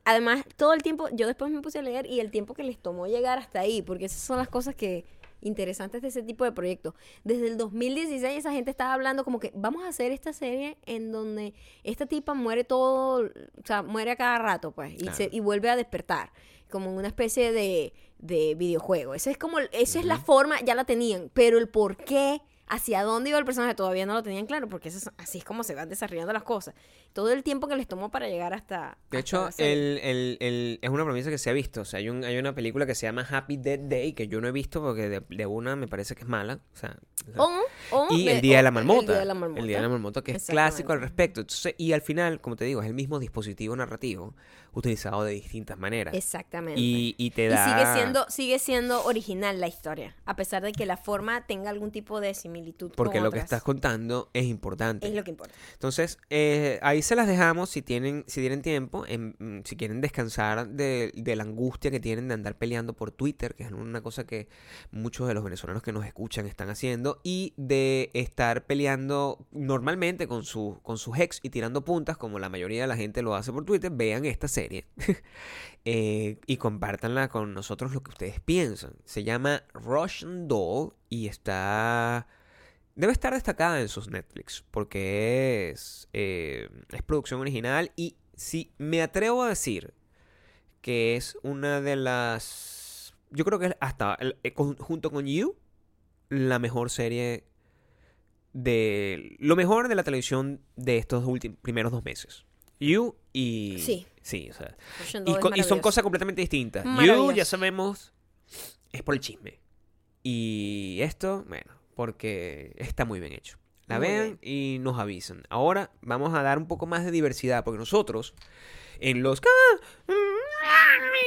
Además, todo el tiempo, yo después me puse a leer y el tiempo que les tomó llegar hasta ahí, porque esas son las cosas que interesantes de ese tipo de proyectos. Desde el 2016 esa gente estaba hablando como que vamos a hacer esta serie en donde esta tipa muere todo, o sea, muere a cada rato, pues, y, se- y vuelve a despertar, como una especie de, de videojuego. Esa es como, esa es la forma, ya la tenían, pero el por qué, hacia dónde iba el personaje todavía no lo tenían claro, porque eso es- así es como se van desarrollando las cosas. Todo el tiempo que les tomó para llegar hasta... De hasta hecho, el, el- el- es una premisa que se ha visto. O sea, hay, un- hay una película que se llama Happy Dead Day que yo no he visto porque de, de una me parece que es mala. O sea, y de- el Día de la Marmota. El Día de la Marmota. El Día de la Marmota, que es clásico al respecto. Entonces, y al final, como te digo, es el mismo dispositivo narrativo utilizado de distintas maneras. Exactamente. Y, y te Y da... sigue siendo, sigue siendo original la historia, a pesar de que la forma tenga algún tipo de similitud. Porque con lo que estás contando es importante. es lo que importa. Entonces, eh, ahí se las dejamos si tienen, si tienen tiempo, en- mm, si quieren descansar de, de la angustia que tienen de andar peleando por Twitter, que es una cosa que muchos de los venezolanos que nos escuchan están haciendo, y de estar peleando normalmente con, su, con sus ex y tirando puntas, como la mayoría de la gente lo hace por Twitter, vean esta serie. Eh, y compártanla con nosotros lo que ustedes piensan. Se llama Russian Doll y está... Debe estar destacada en sus Netflix porque es, eh, es producción original y si me atrevo a decir que es una de las... Yo creo que es hasta eh, junto con You la mejor serie de... Lo mejor de la televisión de estos últimos primeros dos meses. You y... Sí. Sí, o sea... Y, co- y son cosas completamente distintas. You, ya sabemos, es por el chisme. Y esto, bueno, porque está muy bien hecho. La Muy vean y nos avisan. Ahora vamos a dar un poco más de diversidad, porque nosotros, en los...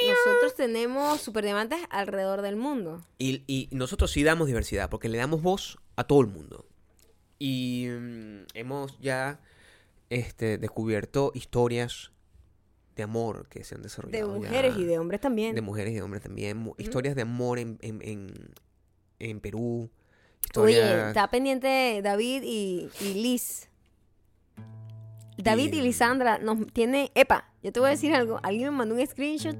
Nosotros tenemos superdiamantes alrededor del mundo. Y, y nosotros sí damos diversidad, porque le damos voz a todo el mundo. Y mm, hemos ya este, descubierto historias de amor que se han De desarrollado. ya. mujeres y de hombres también. de mujeres y de hombres también. Historias de amor en, en, en, en Perú. Historias... Oye, está pendiente David y, y Liz. David y Y- Lisandra nos tiene. Epa, yo te voy a decir algo. Alguien me mandó un screenshot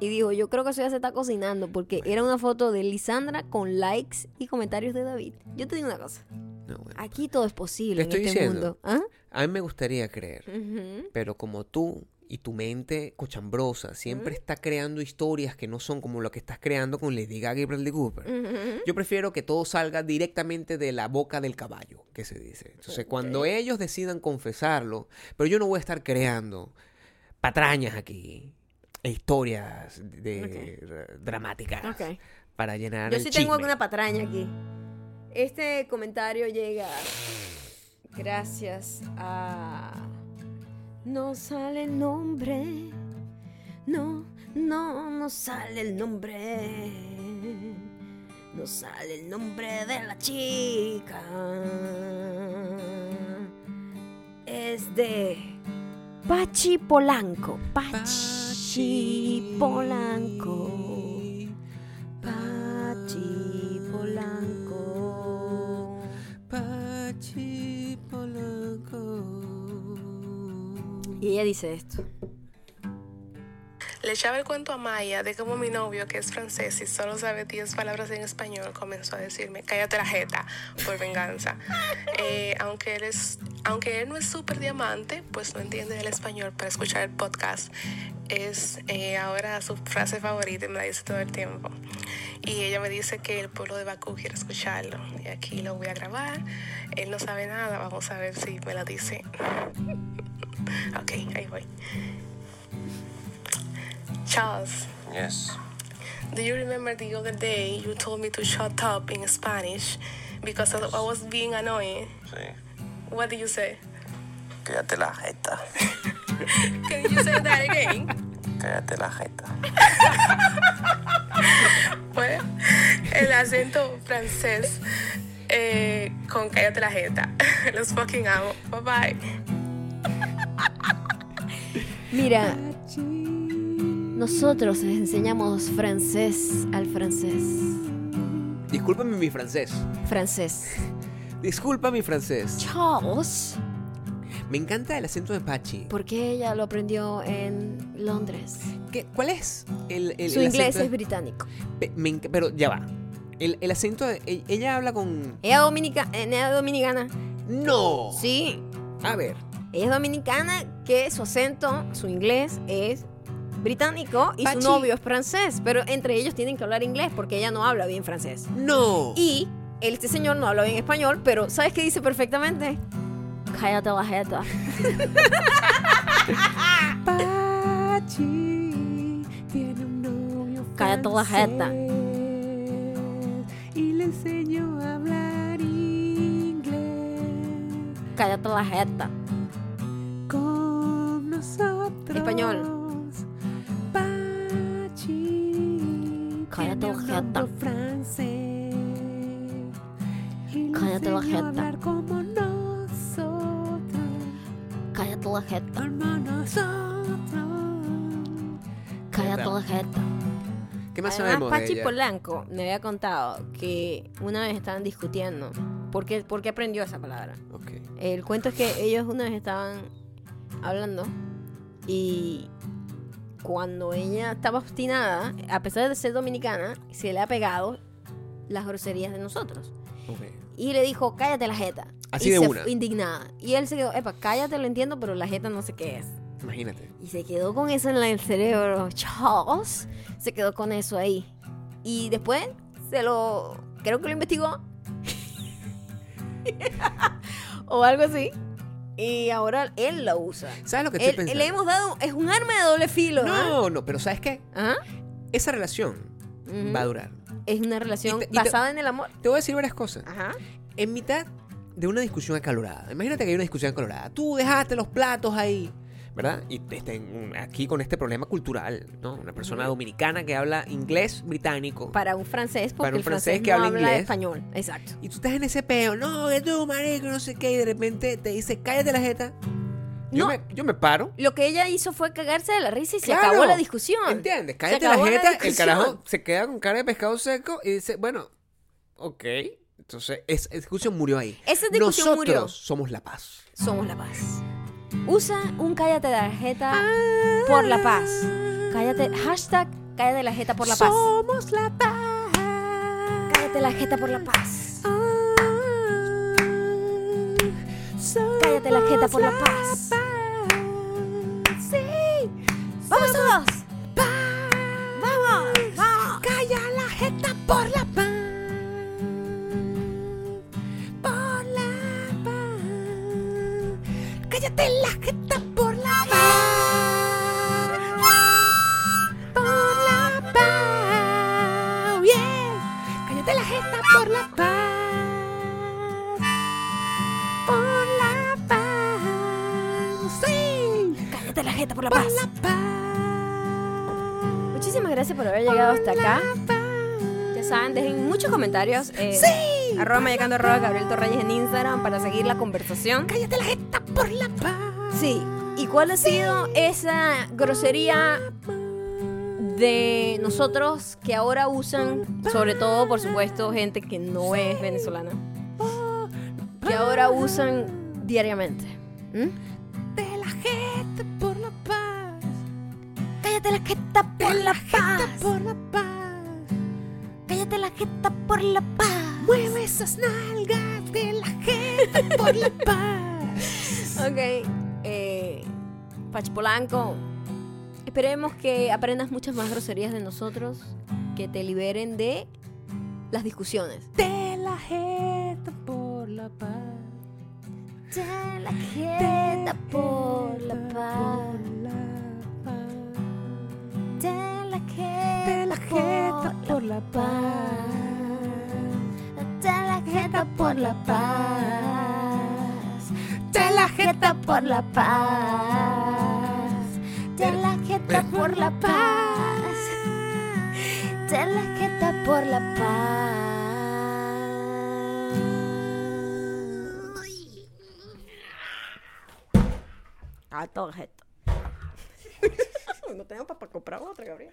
y dijo: Yo creo que eso ya se está cocinando. Porque era una foto de Lisandra con likes y comentarios de David. Yo te digo una cosa: No, bueno. aquí todo es posible Te en estoy este diciendo. mundo. ¿Ah? A mí me gustaría creer, pero como tú y tu mente cochambrosa siempre está creando historias que no son como lo que estás creando con Lady Gaga y Bradley Cooper. Yo prefiero que todo salga directamente de la boca del caballo, que se dice. Entonces, cuando ellos decidan confesarlo, pero yo no voy a estar creando patrañas aquí, historias de, dramáticas para llenar Yo sí tengo alguna patraña aquí. Este comentario llega gracias a... No sale el nombre. No, no, no sale el nombre. No sale el nombre de la chica. Es de Pachi Polanco. Pachi Polanco. Pachi Polanco. Pachi Polanco. Y ella dice esto. Le echaba el cuento a Maya de cómo mi novio, que es francés y solo sabe 10 palabras en español, comenzó a decirme, cállate la jeta, por venganza. Eh, aunque, él es, aunque él no es súper diamante, pues no entiende el español para escuchar el podcast. Es eh, ahora su frase favorita y me la dice todo el tiempo. Y ella me dice que el pueblo de Bakú quiere escucharlo. Y aquí lo voy a grabar. Él no sabe nada, vamos a ver si me la dice. ok, ahí voy. Charles, Yes. do you remember the other day you told me to shut up in Spanish because I I was being annoying? Sí. What did you say? Cállate la jeta. Can you say that again? Cállate la jeta. Pues el acento francés eh, con Cállate la Jeta. Los fucking amo. Bye bye. Mira, nosotros les enseñamos francés al francés. Discúlpame mi francés. Francés. Disculpa mi francés. Charles, Me encanta el acento de Pachi. porque ella lo aprendió en Londres. ¿Qué- ¿Cuál es el, el- Su el inglés acento es británico. Pe- me enc- pero ya va. El, el acento de... e- Ella habla con... Ella, dominica, eh, ella dominicana. ¡No! Sí, A ver. ella es dominicana que su acento, su inglés es británico y Pachi. su novio es francés, pero entre ellos tienen que hablar inglés porque ella no habla bien francés. ¡No! Y este señor no habla bien español, pero ¿sabes qué dice perfectamente? Cállate la jeta. Pachi tiene un novio Cállate la jeta. y le enseñó a hablar inglés Cállate la jeta. con nosotros. Español. Pachi Cállate tiene la un jeta. novio francés Cállate la jeta. Cállate la jeta. Cállate la jeta. ¿Qué más Además, sabemos de Pachi ella? Polanco me había contado que una vez estaban discutiendo. ¿Por qué, por qué aprendió esa palabra? Ok. El cuento es que ellos una vez estaban hablando y cuando ella estaba obstinada, a pesar de ser dominicana, se le ha pegado las groserías de nosotros. Ok. Y le dijo, cállate la jeta. Así y de se una. indignada. Y él se quedó, epa, cállate, lo entiendo, pero la jeta no sé qué es. Imagínate. Y se quedó con eso en la- el cerebro. Charles se quedó con eso ahí. Y después se lo. Creo que lo investigó. o algo así. Y ahora él lo usa. ¿Sabes lo que estoy Él- pensando? le hemos dado. Es un arma de doble filo. ¿ah? No, no, pero ¿sabes qué? Ajá. Esa relación Ujú. va a durar. Es una relación Y te- y te- basada en el amor. Te voy a decir varias cosas. Ajá. En mitad de una discusión acalorada, imagínate que hay una discusión acalorada. Tú dejaste los platos ahí, ¿verdad? Y un- aquí con este problema cultural, ¿no? Una persona dominicana que habla inglés británico. Para un francés, porque Para un el francés, francés que no habla habla inglés. español. Exacto. y tú estás en ese peo, no, que tú, marico, no sé qué, y de repente te dice, cállate la jeta. Yo, No. me, yo me paro. Lo que ella hizo fue cagarse de la risa y se Claro. acabó la discusión. ¿Entiendes? Cállate la acabó jeta, el discusión. carajo se queda con cara de pescado seco y dice, bueno, ok. Entonces, esa discusión murió ahí. Esa discusión Nosotros murió. somos la paz. Somos la paz. Usa un cállate la jeta por la paz. Cállate, hashtag cállate la jeta por la paz. Somos la paz. Cállate la jeta por la paz. Cállate la jeta por la paz. バうさん。Comentarios. Eh, Sí. Arroba mayacando arroba Gabriel Torreyes en Instagram para seguir la conversación. Cállate la jeta por la paz. Sí. ¿Y cuál ha sido esa grosería de nosotros que ahora usan, sobre todo, por supuesto, gente que no es venezolana, que ahora usan diariamente? ¿Mm? De la jeta por la paz. Cállate la jeta por la jeta paz. por la paz. Cállate la jeta por la paz. Mueve esas nalgas de la jeta por la paz. Ok. Eh, Pachi Polanco. Esperemos que aprendas muchas más groserías de nosotros que te liberen de las discusiones. De la jeta por la paz. De la jeta por la paz. Te la jeta, te la jeta por, por la paz. Te la jeta por la paz. Te la jeta por la paz. Te la jeta por la paz. Te la jeta por la paz. A todo objeto. no tenemos para comprar otra, Gabriel.